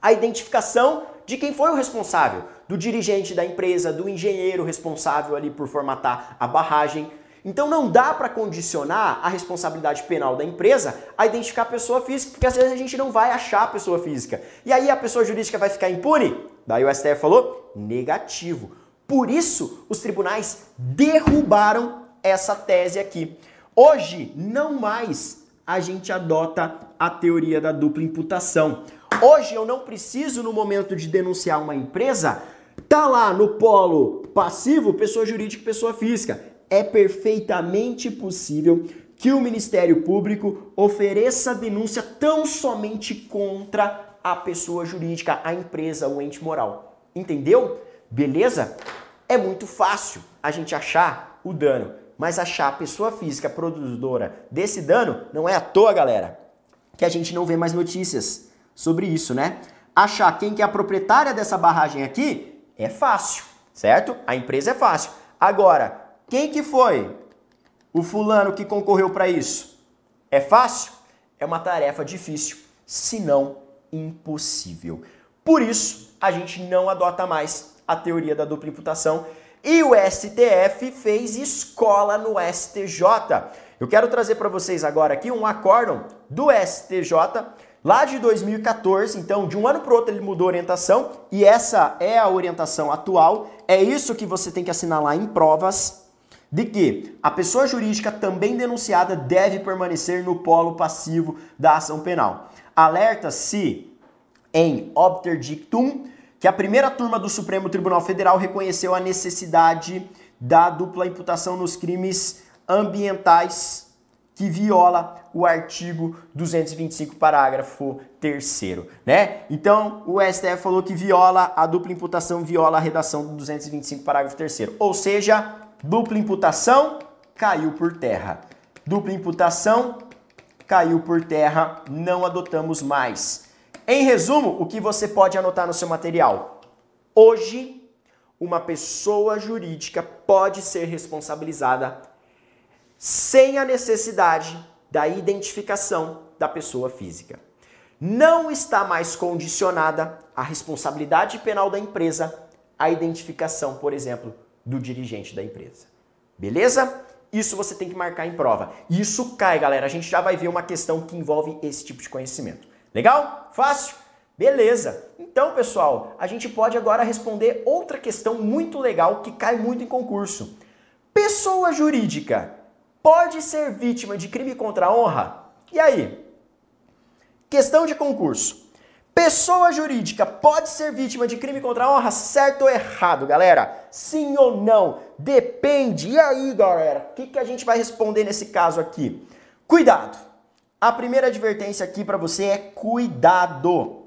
a identificação de quem foi o responsável, do dirigente da empresa, do engenheiro responsável ali por formatar a barragem. Então não dá para condicionar a responsabilidade penal da empresa a identificar a pessoa física, porque às vezes a gente não vai achar a pessoa física. E aí a pessoa jurídica vai ficar impune? Daí o STF falou negativo. Por isso, os tribunais derrubaram essa tese aqui. Hoje, não mais a gente adota a teoria da dupla imputação. Hoje eu não preciso, no momento de denunciar uma empresa, tá lá no polo passivo, pessoa jurídica e pessoa física é perfeitamente possível que o Ministério Público ofereça denúncia tão somente contra a pessoa jurídica, a empresa, o ente moral. Entendeu? Beleza? É muito fácil a gente achar o dano, mas achar a pessoa física produtora desse dano não é à toa, galera, que a gente não vê mais notícias sobre isso, né? Achar quem que é a proprietária dessa barragem aqui é fácil, certo? A empresa é fácil. Agora, quem que foi o fulano que concorreu para isso? É fácil? É uma tarefa difícil, se não impossível. Por isso, a gente não adota mais a teoria da dupla imputação e o STF fez escola no STJ. Eu quero trazer para vocês agora aqui um acórdão do STJ lá de 2014, então de um ano para outro ele mudou a orientação e essa é a orientação atual. É isso que você tem que assinalar em provas de que a pessoa jurídica também denunciada deve permanecer no polo passivo da ação penal. Alerta-se em obter dictum que a primeira turma do Supremo Tribunal Federal reconheceu a necessidade da dupla imputação nos crimes ambientais que viola o artigo 225, parágrafo 3 né? Então, o STF falou que viola a dupla imputação, viola a redação do 225, parágrafo 3 Ou seja, Dupla imputação caiu por terra. Dupla imputação caiu por terra, não adotamos mais. Em resumo, o que você pode anotar no seu material? Hoje, uma pessoa jurídica pode ser responsabilizada sem a necessidade da identificação da pessoa física. Não está mais condicionada a responsabilidade penal da empresa à identificação, por exemplo, do dirigente da empresa. Beleza? Isso você tem que marcar em prova. Isso cai, galera. A gente já vai ver uma questão que envolve esse tipo de conhecimento. Legal? Fácil? Beleza. Então, pessoal, a gente pode agora responder outra questão muito legal que cai muito em concurso. Pessoa jurídica pode ser vítima de crime contra a honra? E aí? Questão de concurso. Pessoa jurídica pode ser vítima de crime contra a honra? Certo ou errado, galera? Sim ou não? Depende. E aí, galera? O que, que a gente vai responder nesse caso aqui? Cuidado. A primeira advertência aqui para você é cuidado.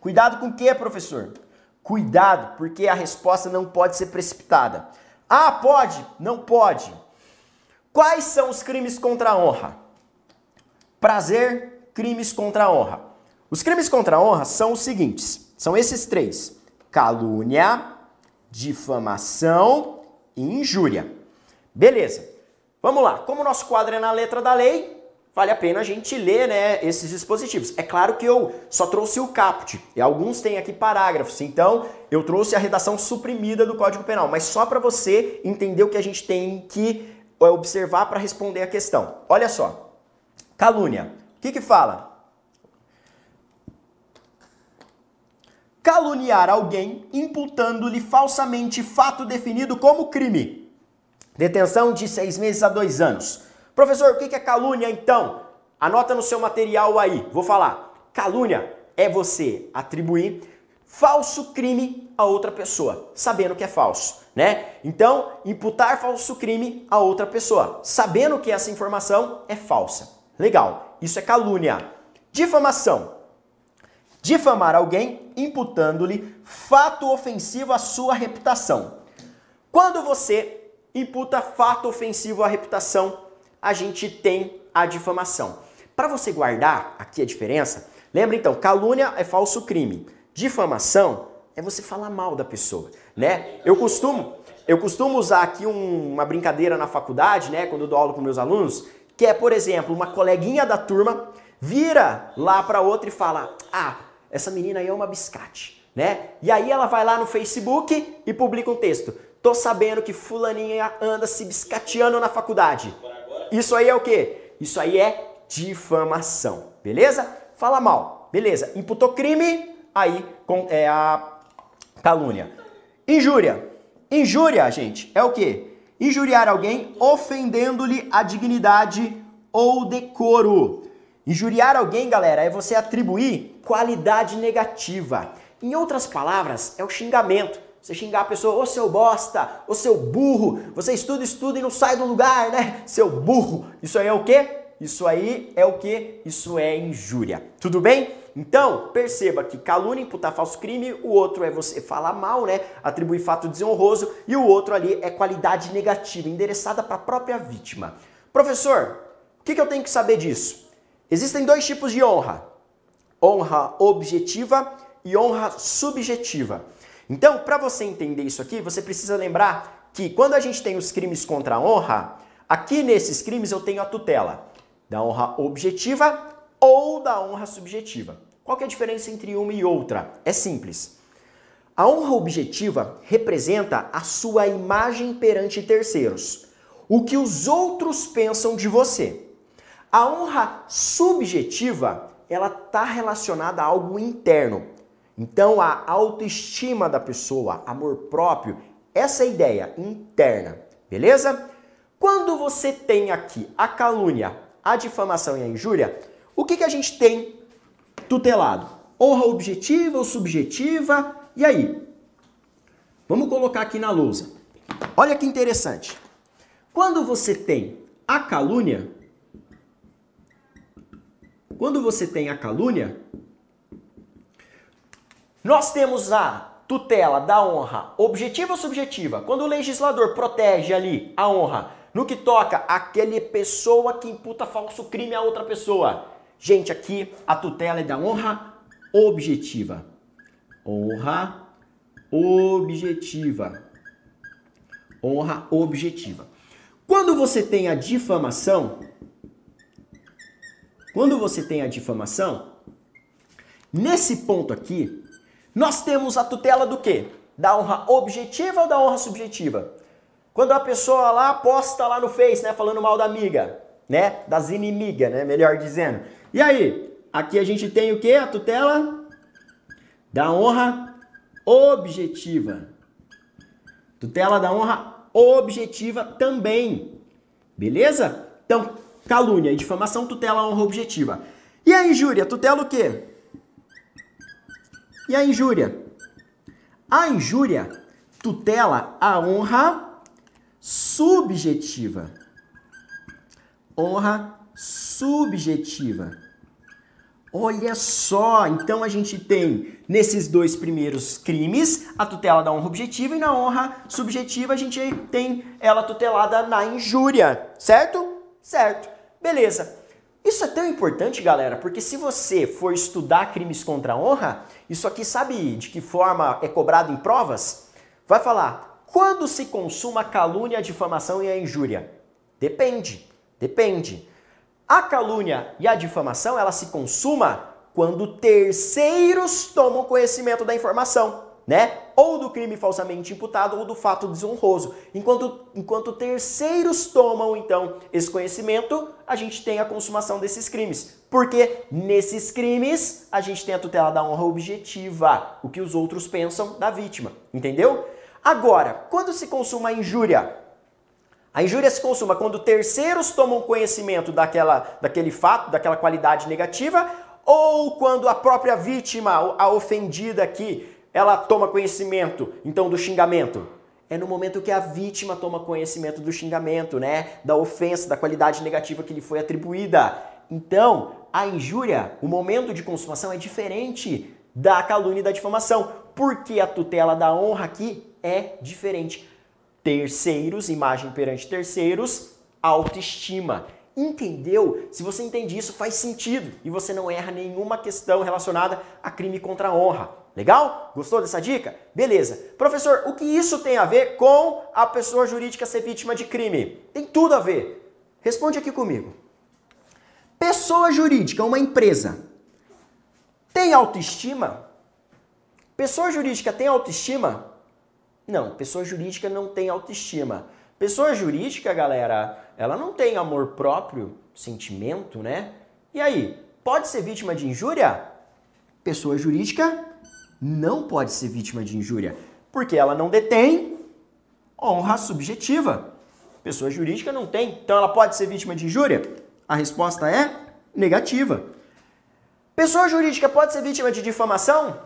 Cuidado com o que, professor? Cuidado, porque a resposta não pode ser precipitada. Ah, pode? Não pode. Quais são os crimes contra a honra? Prazer, crimes contra a honra. Os crimes contra a honra são os seguintes: são esses três: calúnia, difamação e injúria. Beleza. Vamos lá. Como o nosso quadro é na letra da lei, vale a pena a gente ler né, esses dispositivos. É claro que eu só trouxe o caput, e alguns têm aqui parágrafos, então eu trouxe a redação suprimida do Código Penal, mas só para você entender o que a gente tem que é, observar para responder a questão. Olha só. Calúnia. O que, que fala? Caluniar alguém imputando-lhe falsamente fato definido como crime. Detenção de seis meses a dois anos. Professor, o que é calúnia então? Anota no seu material aí. Vou falar. Calúnia é você atribuir falso crime a outra pessoa, sabendo que é falso, né? Então, imputar falso crime a outra pessoa, sabendo que essa informação é falsa. Legal. Isso é calúnia. Difamação difamar alguém imputando-lhe fato ofensivo à sua reputação. Quando você imputa fato ofensivo à reputação, a gente tem a difamação. Para você guardar aqui a diferença, lembra então, calúnia é falso crime, difamação é você falar mal da pessoa, né? Eu costumo, eu costumo usar aqui um, uma brincadeira na faculdade, né, quando eu dou aula com meus alunos, que é, por exemplo, uma coleguinha da turma vira lá para outra e fala: "Ah, essa menina aí é uma biscate, né? E aí ela vai lá no Facebook e publica um texto. Tô sabendo que fulaninha anda se biscateando na faculdade. Isso aí é o quê? Isso aí é difamação, beleza? Fala mal, beleza. Imputou crime, aí é a calúnia. Injúria. Injúria, gente, é o quê? Injuriar alguém ofendendo-lhe a dignidade ou decoro. Injuriar alguém, galera, é você atribuir qualidade negativa. Em outras palavras, é o xingamento. Você xingar a pessoa, ô seu bosta, ô seu burro, você estuda, estuda e não sai do lugar, né? Seu burro. Isso aí é o quê? Isso aí é o quê? Isso é injúria. Tudo bem? Então, perceba que calúnia, imputar falso crime, o outro é você falar mal, né? Atribuir fato desonroso, e o outro ali é qualidade negativa, endereçada para a própria vítima. Professor, o que, que eu tenho que saber disso? Existem dois tipos de honra: honra objetiva e honra subjetiva. Então, para você entender isso aqui, você precisa lembrar que quando a gente tem os crimes contra a honra, aqui nesses crimes eu tenho a tutela da honra objetiva ou da honra subjetiva. Qual é a diferença entre uma e outra? É simples. A honra objetiva representa a sua imagem perante terceiros, o que os outros pensam de você. A honra subjetiva, ela está relacionada a algo interno. Então, a autoestima da pessoa, amor próprio, essa é a ideia interna, beleza? Quando você tem aqui a calúnia, a difamação e a injúria, o que, que a gente tem tutelado? Honra objetiva ou subjetiva? E aí? Vamos colocar aqui na lousa. Olha que interessante. Quando você tem a calúnia, quando você tem a calúnia, nós temos a tutela da honra objetiva ou subjetiva. Quando o legislador protege ali a honra no que toca aquele pessoa que imputa falso crime a outra pessoa. Gente, aqui a tutela é da honra objetiva. Honra objetiva. Honra objetiva. Quando você tem a difamação, quando você tem a difamação, nesse ponto aqui, nós temos a tutela do quê? Da honra objetiva ou da honra subjetiva? Quando a pessoa lá posta lá no Face, né, falando mal da amiga, né, das inimigas, né, melhor dizendo. E aí, aqui a gente tem o quê? A tutela da honra objetiva. Tutela da honra objetiva também. Beleza? Então, Calúnia e difamação tutela a honra objetiva. E a injúria tutela o quê? e a injúria. A injúria tutela a honra subjetiva. Honra subjetiva. Olha só, então a gente tem nesses dois primeiros crimes a tutela da honra objetiva e na honra subjetiva a gente tem ela tutelada na injúria, certo? Certo. Beleza. Isso é tão importante, galera, porque se você for estudar crimes contra a honra, isso aqui sabe de que forma é cobrado em provas? Vai falar, quando se consuma a calúnia, a difamação e a injúria? Depende, depende. A calúnia e a difamação, ela se consuma quando terceiros tomam conhecimento da informação, né? Ou do crime falsamente imputado ou do fato desonroso. Enquanto, enquanto terceiros tomam, então, esse conhecimento, a gente tem a consumação desses crimes. Porque nesses crimes, a gente tem a tutela da honra objetiva, o que os outros pensam da vítima, entendeu? Agora, quando se consuma a injúria, a injúria se consuma quando terceiros tomam conhecimento daquela, daquele fato, daquela qualidade negativa, ou quando a própria vítima, a ofendida aqui, ela toma conhecimento, então, do xingamento. É no momento que a vítima toma conhecimento do xingamento, né? Da ofensa, da qualidade negativa que lhe foi atribuída. Então, a injúria, o momento de consumação é diferente da calúnia e da difamação, porque a tutela da honra aqui é diferente terceiros, imagem perante terceiros, autoestima. Entendeu? Se você entende isso, faz sentido e você não erra nenhuma questão relacionada a crime contra a honra. Legal? Gostou dessa dica? Beleza. Professor, o que isso tem a ver com a pessoa jurídica ser vítima de crime? Tem tudo a ver. Responde aqui comigo. Pessoa jurídica, uma empresa, tem autoestima? Pessoa jurídica tem autoestima? Não, pessoa jurídica não tem autoestima. Pessoa jurídica, galera, ela não tem amor próprio, sentimento, né? E aí, pode ser vítima de injúria? Pessoa jurídica não pode ser vítima de injúria, porque ela não detém honra subjetiva. Pessoa jurídica não tem, então ela pode ser vítima de injúria? A resposta é negativa. Pessoa jurídica pode ser vítima de difamação?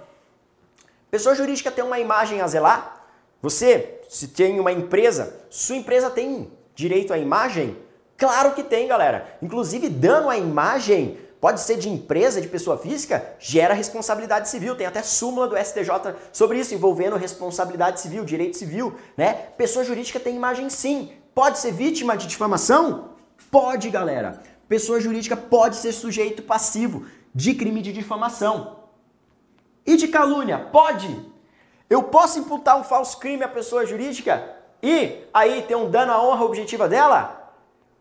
Pessoa jurídica tem uma imagem a zelar? Você, se tem uma empresa, sua empresa tem direito à imagem? Claro que tem, galera. Inclusive, dano à imagem, pode ser de empresa, de pessoa física, gera responsabilidade civil. Tem até súmula do STJ sobre isso, envolvendo responsabilidade civil, direito civil, né? Pessoa jurídica tem imagem sim. Pode ser vítima de difamação? Pode, galera. Pessoa jurídica pode ser sujeito passivo de crime de difamação. E de calúnia? Pode. Eu posso imputar um falso crime à pessoa jurídica e aí ter um dano à honra objetiva dela?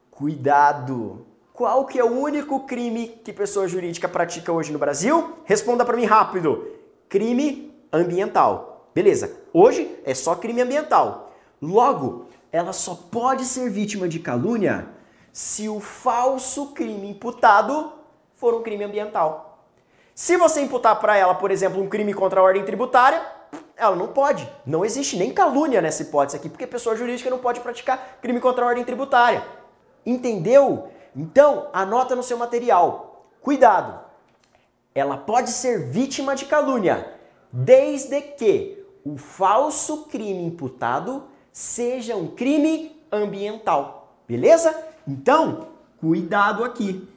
Cuidado! Qual que é o único crime que pessoa jurídica pratica hoje no Brasil? Responda para mim rápido. Crime ambiental. Beleza. Hoje é só crime ambiental. Logo, ela só pode ser vítima de calúnia se o falso crime imputado for um crime ambiental. Se você imputar para ela, por exemplo, um crime contra a ordem tributária, ela não pode. Não existe nem calúnia nessa hipótese aqui, porque pessoa jurídica não pode praticar crime contra a ordem tributária. Entendeu? Então, anota no seu material. Cuidado. Ela pode ser vítima de calúnia, desde que o falso crime imputado seja um crime ambiental. Beleza? Então, cuidado aqui.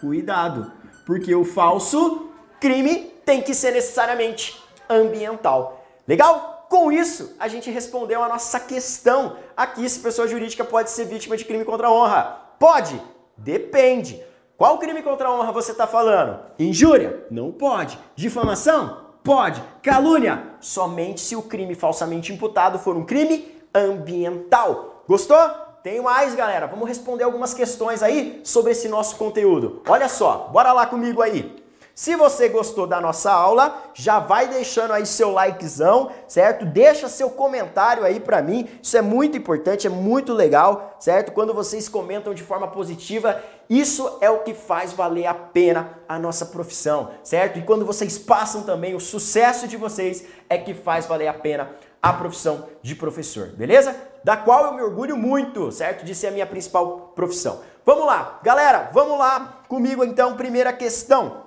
Cuidado, porque o falso crime tem que ser necessariamente ambiental. Legal? Com isso, a gente respondeu a nossa questão aqui se pessoa jurídica pode ser vítima de crime contra a honra. Pode? Depende. Qual crime contra a honra você está falando? Injúria? Não pode. Difamação? Pode. Calúnia? Somente se o crime falsamente imputado for um crime ambiental. Gostou? Tem mais, galera. Vamos responder algumas questões aí sobre esse nosso conteúdo. Olha só, bora lá comigo aí. Se você gostou da nossa aula, já vai deixando aí seu likezão, certo? Deixa seu comentário aí para mim. Isso é muito importante, é muito legal, certo? Quando vocês comentam de forma positiva, isso é o que faz valer a pena a nossa profissão, certo? E quando vocês passam também, o sucesso de vocês é que faz valer a pena a profissão de professor, beleza? Da qual eu me orgulho muito, certo? De ser a minha principal profissão. Vamos lá, galera, vamos lá comigo então, primeira questão.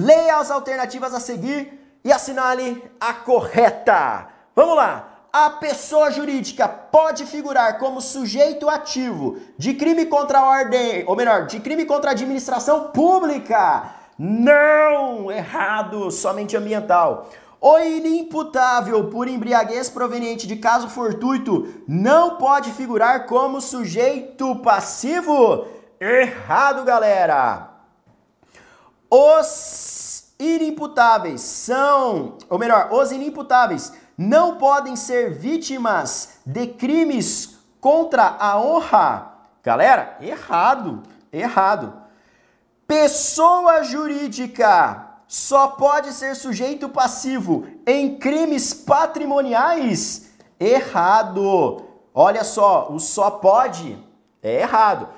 Leia as alternativas a seguir e assinale a correta. Vamos lá! A pessoa jurídica pode figurar como sujeito ativo de crime contra a ordem, ou melhor, de crime contra a administração pública. Não! Errado! Somente ambiental. O inimputável por embriaguez proveniente de caso fortuito não pode figurar como sujeito passivo. Errado, galera! Os inimputáveis são, ou melhor, os inimputáveis não podem ser vítimas de crimes contra a honra. Galera, errado, errado. Pessoa jurídica só pode ser sujeito passivo em crimes patrimoniais? Errado. Olha só, o só pode é errado.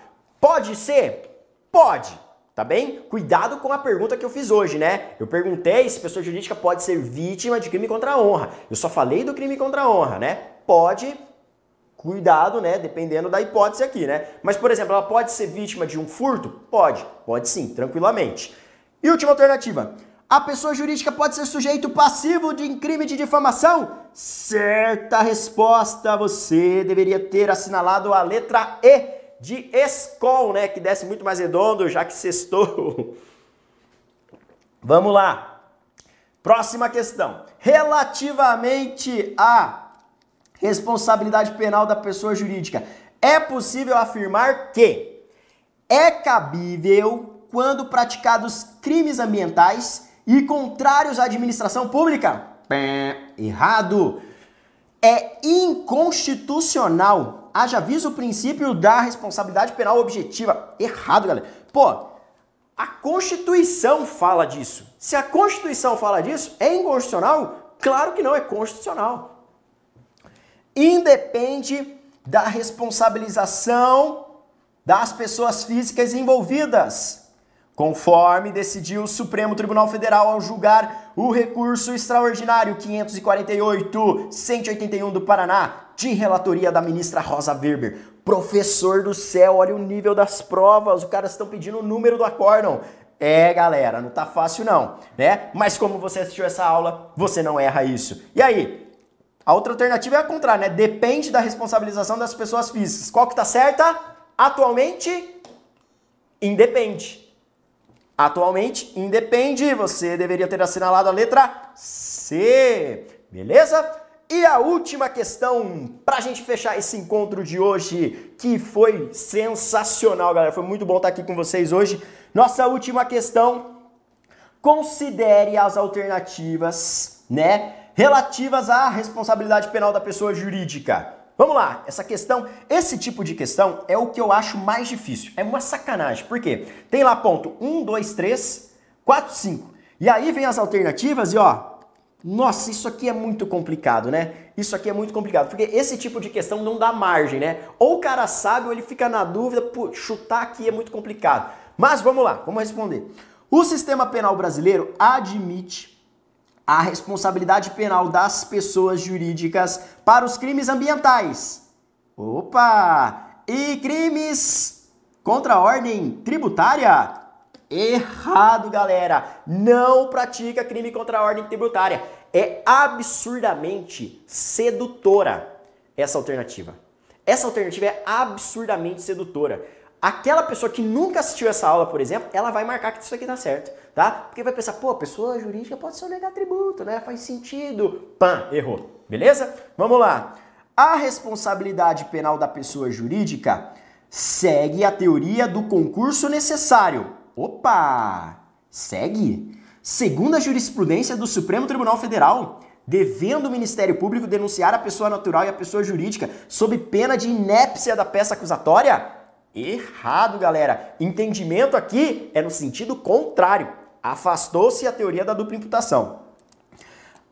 Pode ser? Pode tá bem? Cuidado com a pergunta que eu fiz hoje, né? Eu perguntei se pessoa jurídica pode ser vítima de crime contra a honra. Eu só falei do crime contra a honra, né? Pode, cuidado, né? Dependendo da hipótese aqui, né? Mas, por exemplo, ela pode ser vítima de um furto? Pode, pode sim, tranquilamente. E última alternativa. A pessoa jurídica pode ser sujeito passivo de crime de difamação? Certa resposta, você deveria ter assinalado a letra E de escol, né? Que desce muito mais redondo, já que sextou. (laughs) Vamos lá. Próxima questão. Relativamente à responsabilidade penal da pessoa jurídica, é possível afirmar que é cabível quando praticados crimes ambientais e contrários à administração pública? Errado. É inconstitucional haja visto o princípio da responsabilidade penal objetiva. Errado, galera. Pô, a Constituição fala disso. Se a Constituição fala disso, é inconstitucional? Claro que não, é constitucional. Independe da responsabilização das pessoas físicas envolvidas conforme decidiu o Supremo Tribunal Federal ao julgar o recurso extraordinário 548-181 do Paraná, de relatoria da ministra Rosa Weber. Professor do céu, olha o nível das provas, os caras estão pedindo o número do acórdão. É, galera, não tá fácil não, né? Mas como você assistiu essa aula, você não erra isso. E aí? A outra alternativa é a contrária, né? Depende da responsabilização das pessoas físicas. Qual que tá certa? Atualmente, independe. Atualmente independe, você deveria ter assinalado a letra C, beleza? E a última questão, para a gente fechar esse encontro de hoje, que foi sensacional, galera, foi muito bom estar aqui com vocês hoje. Nossa última questão, considere as alternativas, né, relativas à responsabilidade penal da pessoa jurídica. Vamos lá, essa questão, esse tipo de questão é o que eu acho mais difícil. É uma sacanagem. Por quê? Tem lá ponto 1, 2, 3, 4, 5. E aí vem as alternativas e ó, nossa, isso aqui é muito complicado, né? Isso aqui é muito complicado, porque esse tipo de questão não dá margem, né? Ou o cara sabe ou ele fica na dúvida, pô, chutar aqui é muito complicado. Mas vamos lá, vamos responder. O sistema penal brasileiro admite a responsabilidade penal das pessoas jurídicas para os crimes ambientais. Opa! E crimes contra a ordem tributária? Errado, galera! Não pratica crime contra a ordem tributária. É absurdamente sedutora essa alternativa. Essa alternativa é absurdamente sedutora. Aquela pessoa que nunca assistiu essa aula, por exemplo, ela vai marcar que isso aqui dá certo, tá? Porque vai pensar, pô, pessoa jurídica pode sonegar tributo, né? Faz sentido. Pã, errou. Beleza? Vamos lá. A responsabilidade penal da pessoa jurídica segue a teoria do concurso necessário. Opa! Segue. Segundo a jurisprudência do Supremo Tribunal Federal, devendo o Ministério Público denunciar a pessoa natural e a pessoa jurídica sob pena de inépcia da peça acusatória? Errado, galera. Entendimento aqui é no sentido contrário. Afastou-se a teoria da dupla imputação.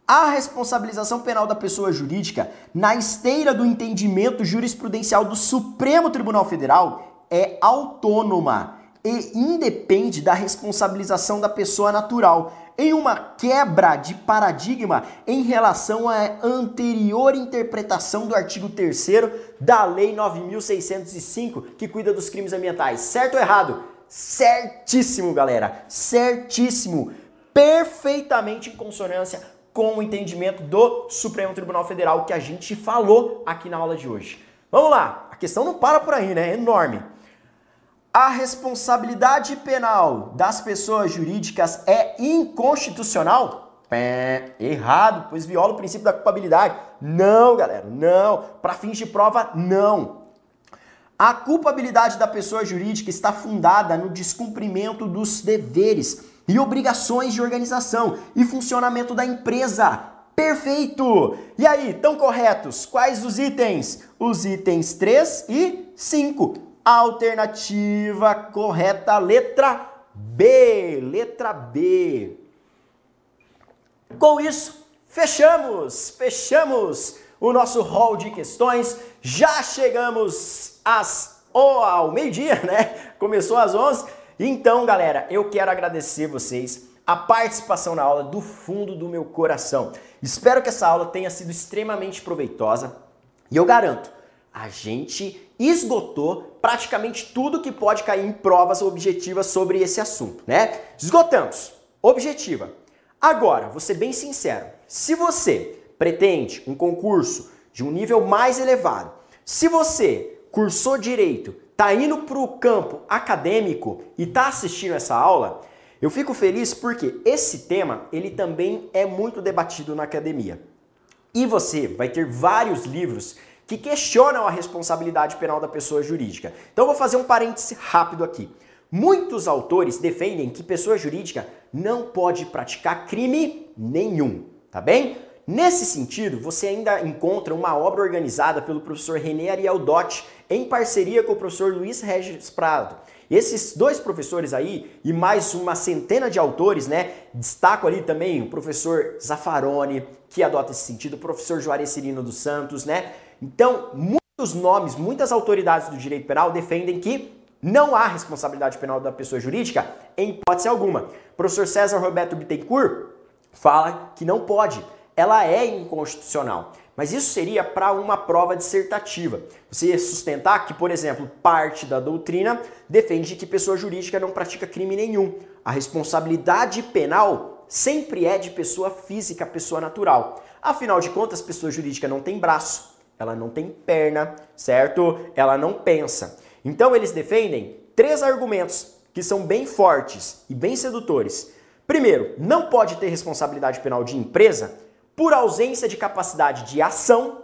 A responsabilização penal da pessoa jurídica, na esteira do entendimento jurisprudencial do Supremo Tribunal Federal, é autônoma e independe da responsabilização da pessoa natural, em uma quebra de paradigma em relação à anterior interpretação do artigo 3 da Lei 9605, que cuida dos crimes ambientais. Certo ou errado? Certíssimo, galera. Certíssimo. perfeitamente em consonância com o entendimento do Supremo Tribunal Federal que a gente falou aqui na aula de hoje. Vamos lá, a questão não para por aí, né? É enorme. A responsabilidade penal das pessoas jurídicas é inconstitucional? Pé, errado, pois viola o princípio da culpabilidade. Não, galera, não. Para fins de prova, não. A culpabilidade da pessoa jurídica está fundada no descumprimento dos deveres e obrigações de organização e funcionamento da empresa. Perfeito! E aí, estão corretos? Quais os itens? Os itens 3 e 5. Alternativa correta, letra B. Letra B. Com isso, fechamos, fechamos o nosso hall de questões. Já chegamos às, oh, ao meio-dia, (laughs) né? Começou às 11 então, galera, eu quero agradecer vocês a participação na aula do fundo do meu coração. Espero que essa aula tenha sido extremamente proveitosa e eu garanto, a gente esgotou praticamente tudo que pode cair em provas objetivas sobre esse assunto, né? Esgotamos. Objetiva. Agora, vou ser bem sincero. Se você pretende um concurso de um nível mais elevado, se você cursou direito, tá indo para o campo acadêmico e tá assistindo essa aula, eu fico feliz porque esse tema ele também é muito debatido na academia. E você vai ter vários livros que questionam a responsabilidade penal da pessoa jurídica. Então vou fazer um parêntese rápido aqui. Muitos autores defendem que pessoa jurídica não pode praticar crime nenhum, tá bem? Nesse sentido, você ainda encontra uma obra organizada pelo professor René Ariel Dott em parceria com o professor Luiz Regis Prado. Esses dois professores aí e mais uma centena de autores, né? Destaco ali também o professor Zaffaroni, que adota esse sentido, o professor Juarez Cirino dos Santos, né? Então, muitos nomes, muitas autoridades do direito penal defendem que não há responsabilidade penal da pessoa jurídica em hipótese alguma. O professor César Roberto Bittencourt fala que não pode ela é inconstitucional. Mas isso seria para uma prova dissertativa. Você sustentar que, por exemplo, parte da doutrina defende que pessoa jurídica não pratica crime nenhum. A responsabilidade penal sempre é de pessoa física, pessoa natural. Afinal de contas, pessoa jurídica não tem braço, ela não tem perna, certo? Ela não pensa. Então eles defendem três argumentos que são bem fortes e bem sedutores. Primeiro, não pode ter responsabilidade penal de empresa por ausência de capacidade de ação,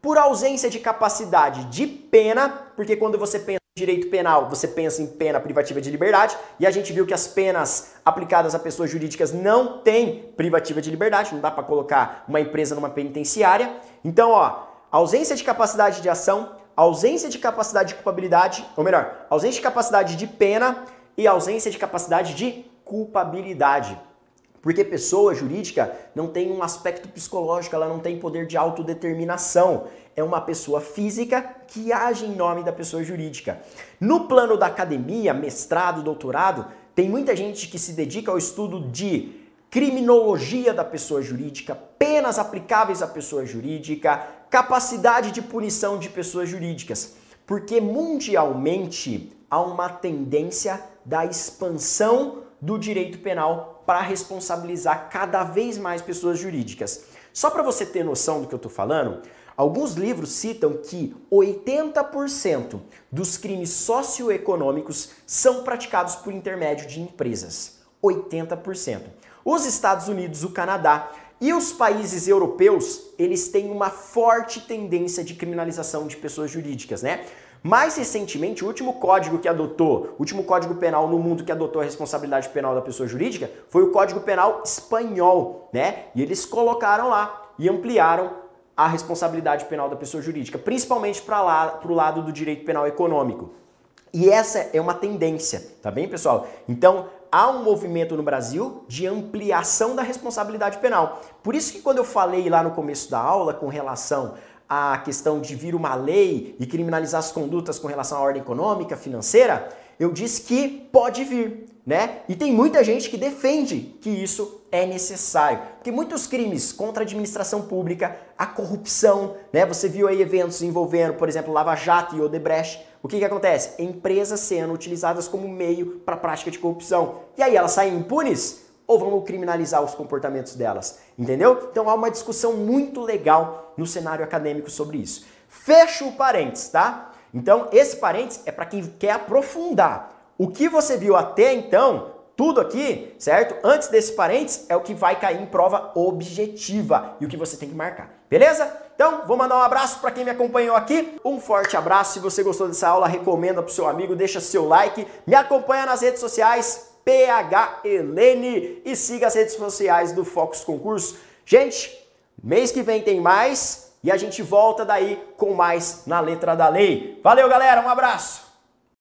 por ausência de capacidade de pena, porque quando você pensa em direito penal, você pensa em pena privativa de liberdade, e a gente viu que as penas aplicadas a pessoas jurídicas não têm privativa de liberdade, não dá para colocar uma empresa numa penitenciária. Então, ó, ausência de capacidade de ação, ausência de capacidade de culpabilidade, ou melhor, ausência de capacidade de pena e ausência de capacidade de culpabilidade. Porque pessoa jurídica não tem um aspecto psicológico, ela não tem poder de autodeterminação. É uma pessoa física que age em nome da pessoa jurídica. No plano da academia, mestrado, doutorado, tem muita gente que se dedica ao estudo de criminologia da pessoa jurídica, penas aplicáveis à pessoa jurídica, capacidade de punição de pessoas jurídicas. Porque mundialmente há uma tendência da expansão do direito penal para responsabilizar cada vez mais pessoas jurídicas. Só para você ter noção do que eu estou falando, alguns livros citam que 80% dos crimes socioeconômicos são praticados por intermédio de empresas. 80%. Os Estados Unidos, o Canadá e os países europeus, eles têm uma forte tendência de criminalização de pessoas jurídicas, né? Mais recentemente, o último código que adotou, o último código penal no mundo que adotou a responsabilidade penal da pessoa jurídica foi o Código Penal espanhol, né? E eles colocaram lá e ampliaram a responsabilidade penal da pessoa jurídica, principalmente para lá, o lado do direito penal econômico. E essa é uma tendência, tá bem, pessoal? Então, há um movimento no Brasil de ampliação da responsabilidade penal. Por isso que quando eu falei lá no começo da aula com relação a questão de vir uma lei e criminalizar as condutas com relação à ordem econômica, financeira, eu disse que pode vir, né? E tem muita gente que defende que isso é necessário. Porque muitos crimes contra a administração pública, a corrupção, né? Você viu aí eventos envolvendo, por exemplo, Lava Jato e Odebrecht. O que, que acontece? Empresas sendo utilizadas como meio para prática de corrupção. E aí elas saem impunes? ou vamos criminalizar os comportamentos delas? Entendeu? Então há uma discussão muito legal no cenário acadêmico sobre isso. Fecho o parênteses, tá? Então, esse parênteses é para quem quer aprofundar. O que você viu até então, tudo aqui, certo? Antes desse parênteses, é o que vai cair em prova objetiva e o que você tem que marcar. Beleza? Então, vou mandar um abraço para quem me acompanhou aqui. Um forte abraço. Se você gostou dessa aula, recomenda para o seu amigo, deixa seu like, me acompanha nas redes sociais, PH Helene e siga as redes sociais do Focus Concurso. Gente, mês que vem tem mais e a gente volta daí com mais na letra da lei. Valeu, galera, um abraço!